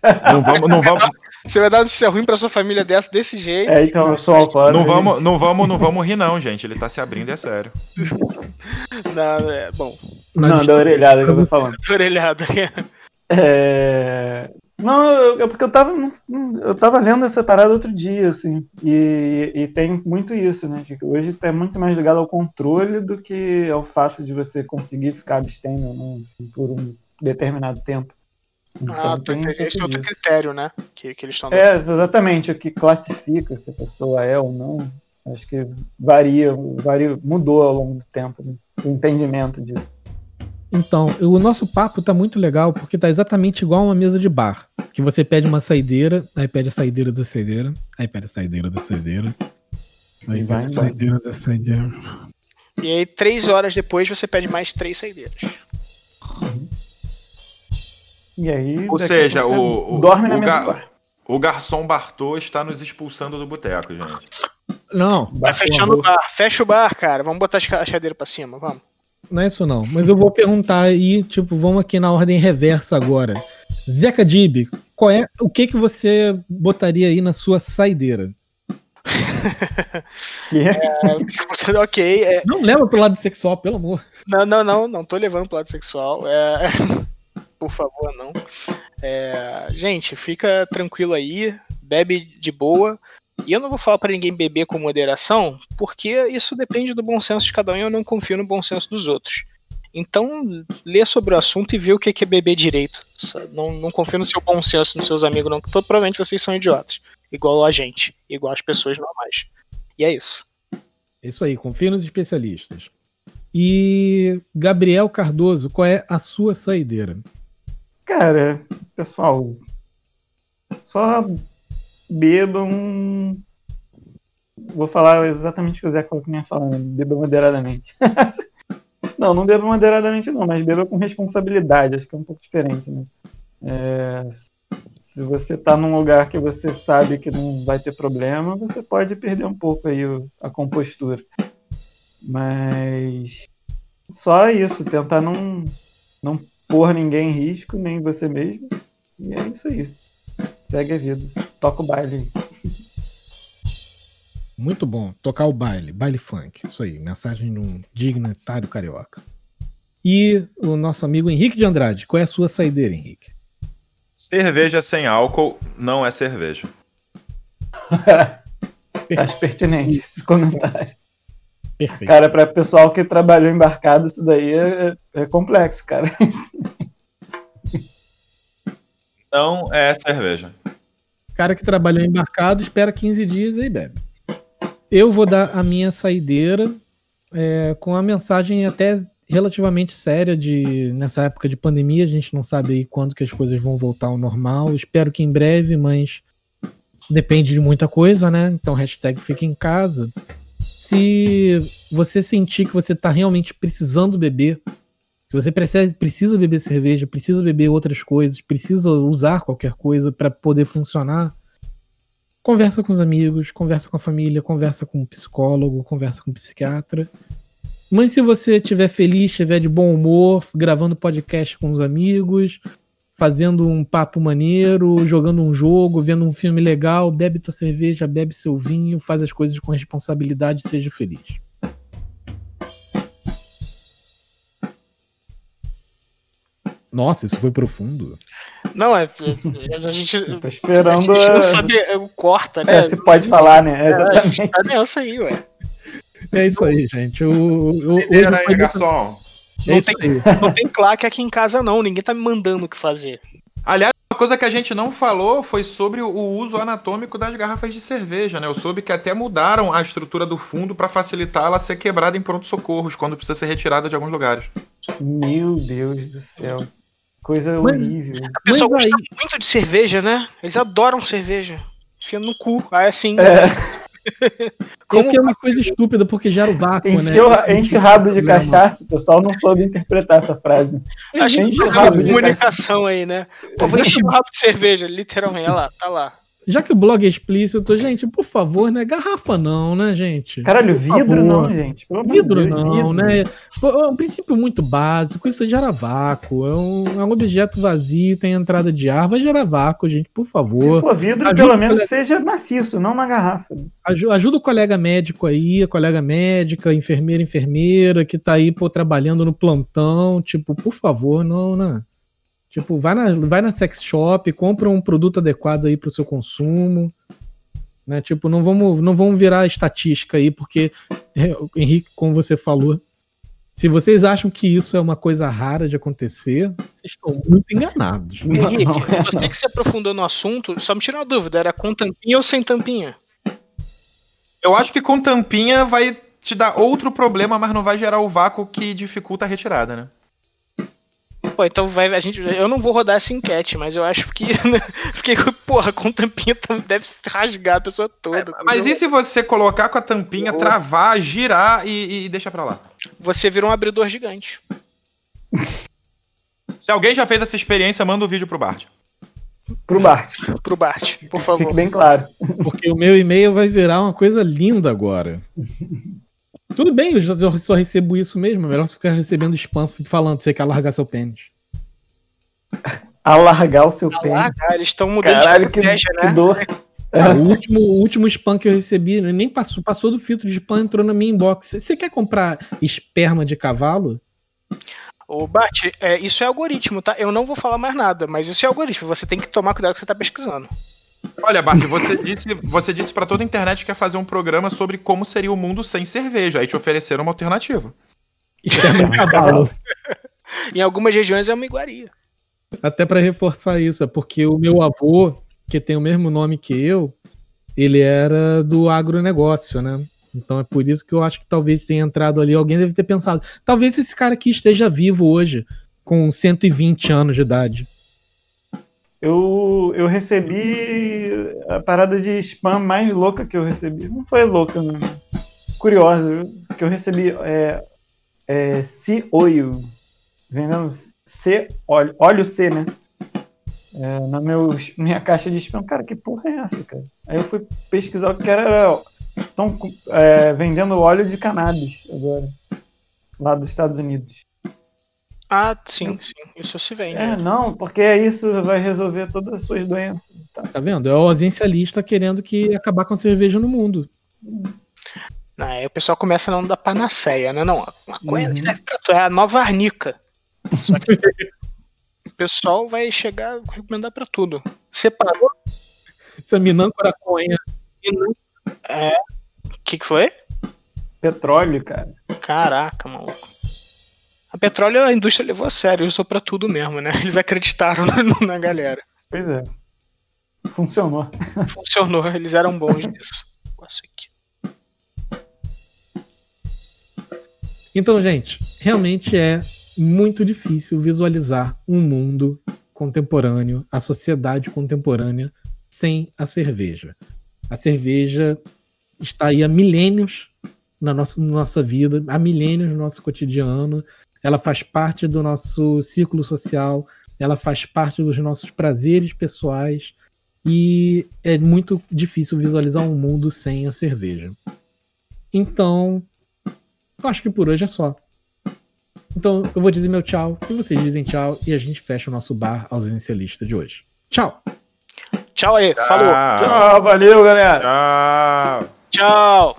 Não vamos, não vamos, Você vai dar notícia ruim pra sua família dessa desse jeito. É, então eu sou alcoólatra. não vamos, não vamos, não vamos rir não, gente. Ele tá se abrindo, é sério. Não, é, bom, Não, da orelhada que eu tô falando. tô orelhada. É... Não, eu, eu- porque eu tava, eu tava lendo essa parada outro dia, assim, e, e tem muito isso, né? hoje tá muito mais ligado ao controle do que ao fato de você conseguir ficar abstêmio não, assim, por um determinado tempo. Então, Ah, tem entendendo. Esse é outro disso. critério, né? Que, que eles estão É, exatamente, o que classifica se a pessoa é ou não, acho que varia, varia mudou ao longo do tempo, né? o entendimento disso. Então, o nosso papo tá muito legal porque tá exatamente igual a uma mesa de bar. Que você pede uma saideira, aí pede a saideira da saideira, aí pede a saideira da saideira. Aí E vai pede a saideira da saideira. E aí, três horas depois, você pede mais três saideiras. E aí, Ou a seja, o, você o, dorme na o, mesa ga- do bar. o garçom Bartô está nos expulsando do boteco, gente. Não, Tá a fechando o bar. Fecha o bar, cara. Vamos botar as as cadeiras pra cima, vamos. não é isso não. Mas eu vou perguntar aí, tipo, vamos aqui na ordem reversa agora. Zeca Dib, qual é, o que que você botaria aí na sua saideira? Que É, ok, é, Não leva pro lado sexual, pelo amor. Não, não, não, não tô levando pro lado sexual. É... Por favor, não. É, Gente, fica tranquilo aí, bebe de boa. E eu não vou falar pra ninguém beber com moderação, porque isso depende do bom senso de cada um e eu não confio no bom senso dos outros. Então, lê sobre o assunto e vê o que é beber direito. Não, não confia no seu bom senso, nos seus amigos, não, que provavelmente vocês são idiotas. Igual a gente, igual as pessoas normais. E é isso. É isso aí, confia nos especialistas. E Gabriel Cardoso, qual é a sua saideira? Cara, pessoal, só bebam. Vou falar exatamente o que o Zé falou que nem ia falar, né? beba moderadamente. não, não beba moderadamente, não, mas beba com responsabilidade, acho que é um pouco diferente, né? É, se você está num lugar que você sabe que não vai ter problema, você pode perder um pouco aí a compostura. Mas só isso, tentar não, não pôr ninguém em risco, nem você mesmo. E é isso aí. Segue a vida. Toca o baile. Muito bom. Tocar o baile. Baile funk. Isso aí. Mensagem de um dignitário carioca. E o nosso amigo Henrique de Andrade. Qual é a sua saideira, Henrique? Cerveja sem álcool não é cerveja. Acho pertinente esse comentário. Perfeito. Cara, para pessoal que trabalhou embarcado, isso daí é, é complexo, cara. Não é cerveja. Cara que trabalhou embarcado, espera 15 dias e aí bebe. Eu vou dar a minha saideira é, com a mensagem até relativamente séria de nessa época de pandemia, a gente não sabe aí quando que as coisas vão voltar ao normal. Espero que em breve, mas depende de muita coisa, né? Então hashtag fica em casa. Se você sentir que você está realmente precisando beber, se você precisa, precisa beber cerveja, precisa beber outras coisas, precisa usar qualquer coisa para poder funcionar, conversa com os amigos, conversa com a família, conversa com um psicólogo, conversa com um psiquiatra. Mas se você estiver feliz, estiver de bom humor, gravando podcast com os amigos, fazendo um papo maneiro, jogando um jogo, vendo um filme legal, bebe tua cerveja, bebe seu vinho, faz as coisas com responsabilidade e seja feliz. Nossa, isso foi profundo. Não, é. A gente. Eu tô esperando. A gente não sabe, corta, né? É, se pode falar, né? É, exatamente. É, tá nessa aí, ué. É isso aí, gente. O, o, o, aí, garçom. É não, tem, não tem claque aqui em casa, não. Ninguém tá me mandando o que fazer. Aliás, uma coisa que a gente não falou foi sobre o uso anatômico das garrafas de cerveja, né? Eu soube que até mudaram a estrutura do fundo para facilitar ela ser quebrada em pronto-socorros, quando precisa ser retirada de alguns lugares. Meu Deus do céu. Coisa Mas, horrível. A pessoa gosta muito de cerveja, né? Eles adoram cerveja. Enfia no cu. Aí assim. É. Como que é uma coisa estúpida, porque gera o vácuo, Encheu, né? Enche o rabo de cachaça, o pessoal não soube interpretar essa frase. Acho enche o rabo de comunicação aí, né? Pô, vou encher o rabo de cerveja, literalmente. Olha lá, tá lá. Já que o blog é explícito, gente, por favor, né? Garrafa não, né, gente? Caralho, vidro não, gente. vidro Deus, não, vidro. né? É um princípio muito básico, isso gera vácuo. É um, é um objeto vazio, tem entrada de ar, vai gerar vácuo, gente, por favor. Se for vidro, ajuda pelo menos colega... seja maciço, não uma garrafa. Ajuda, ajuda o colega médico aí, a colega médica, enfermeira, enfermeira, que tá aí, pô, trabalhando no plantão, tipo, por favor, não, né? Tipo, vai na, vai na sex shop, compra um produto adequado aí para o seu consumo. Né? Tipo, não vamos, não vamos virar estatística aí, porque, é, Henrique, como você falou, se vocês acham que isso é uma coisa rara de acontecer, vocês estão muito enganados. Henrique, você que se aprofundou no assunto, só me tira uma dúvida, era com tampinha ou sem tampinha? Eu acho que com tampinha vai te dar outro problema, mas não vai gerar o vácuo que dificulta a retirada, né? Pô, então vai, a gente, eu não vou rodar essa enquete, mas eu acho que. Fiquei, porra, com tampinha deve rasgar a pessoa toda. É, mas eu... e se você colocar com a tampinha, travar, girar e, e deixar pra lá? Você vira um abridor gigante. Se alguém já fez essa experiência, manda o um vídeo pro Bart. Pro Bart. Pro Bart, por favor. Fique bem claro. Porque o meu e-mail vai virar uma coisa linda agora. Tudo bem, eu, só recebo isso mesmo. É melhor ficar recebendo spam falando que você quer largar seu pênis. Alargar o seu Alargar, pênis. Eles estão mudando Caralho, de que, né? que dor. Ah, o, último, o último spam que eu recebi nem passou, passou do filtro de spam, entrou na minha inbox. Você quer comprar esperma de cavalo? Ô, Bart, é, isso é algoritmo, tá? Eu não vou falar mais nada, mas isso é algoritmo. Você tem que tomar cuidado que você tá pesquisando. Olha, Bart, você disse, você disse para toda a internet que ia fazer um programa sobre como seria o mundo sem cerveja. Aí te ofereceram uma alternativa. Cavalo. em algumas regiões é uma iguaria. Até para reforçar isso, é porque o meu avô, que tem o mesmo nome que eu, ele era do agronegócio, né? Então é por isso que eu acho que talvez tenha entrado ali. Alguém deve ter pensado. Talvez esse cara aqui esteja vivo hoje, com 120 anos de idade. Eu, eu recebi a parada de spam mais louca que eu recebi. Não foi louca, não. Curiosa, que eu recebi é, é C Oil. Vendendo C, óleo, óleo C, né? É, na meu, minha caixa de spam. Cara, que porra é essa, cara? Aí eu fui pesquisar o que era. Estão é, vendendo óleo de cannabis agora. Lá dos Estados Unidos. Ah, sim, sim. Isso se vende. É, não, porque isso vai resolver todas as suas doenças. Tá, Tá vendo? É o ausencialista querendo que acabar com a cerveja no mundo. Não, aí o pessoal começa a não dar panaceia, né? Não, a maconha Uhum. serve pra tu, é a nova arnica. Só que o pessoal vai chegar a recomendar pra tudo. Separou? Essa minâncora conha. É. O que, que foi? Petróleo, cara. Caraca, maluco. A petróleo a indústria levou a sério, usou pra tudo mesmo, né? Eles acreditaram na, na galera. Pois é. Funcionou. Funcionou, eles eram bons nisso. Aqui. Então, gente, realmente é muito difícil visualizar um mundo contemporâneo, a sociedade contemporânea, sem a cerveja. A cerveja está aí há milênios na nossa, na nossa vida, há milênios no nosso cotidiano. Ela faz parte do nosso círculo social, ela faz parte dos nossos prazeres pessoais e é muito difícil visualizar um mundo sem a cerveja. Então, eu acho que por hoje é só. Então eu vou dizer meu tchau, e vocês dizem tchau, e a gente fecha o nosso bar ausencialista de hoje. Tchau! Tchau aí, falou. Ah, Tchau, valeu, galera. Tchau. Tchau.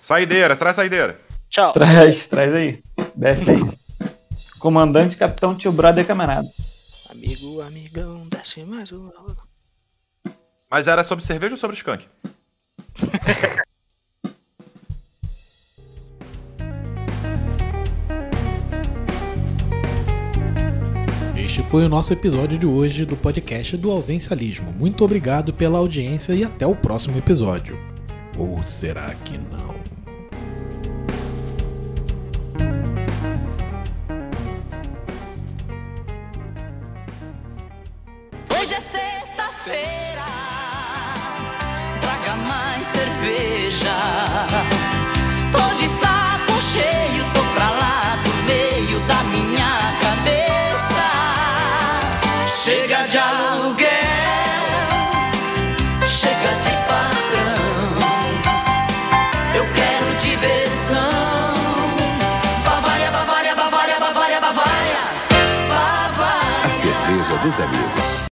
Saideira, traz saideira. Tchau. Traz, traz aí. Desce aí. Comandante, capitão, tio brother, camarada. Amigo, amigão, desce mais uma. Mas era sobre cerveja ou sobre skunk? Este foi o nosso episódio de hoje do podcast do Ausencialismo. Muito obrigado pela audiência e até o próximo episódio. Ou será que não?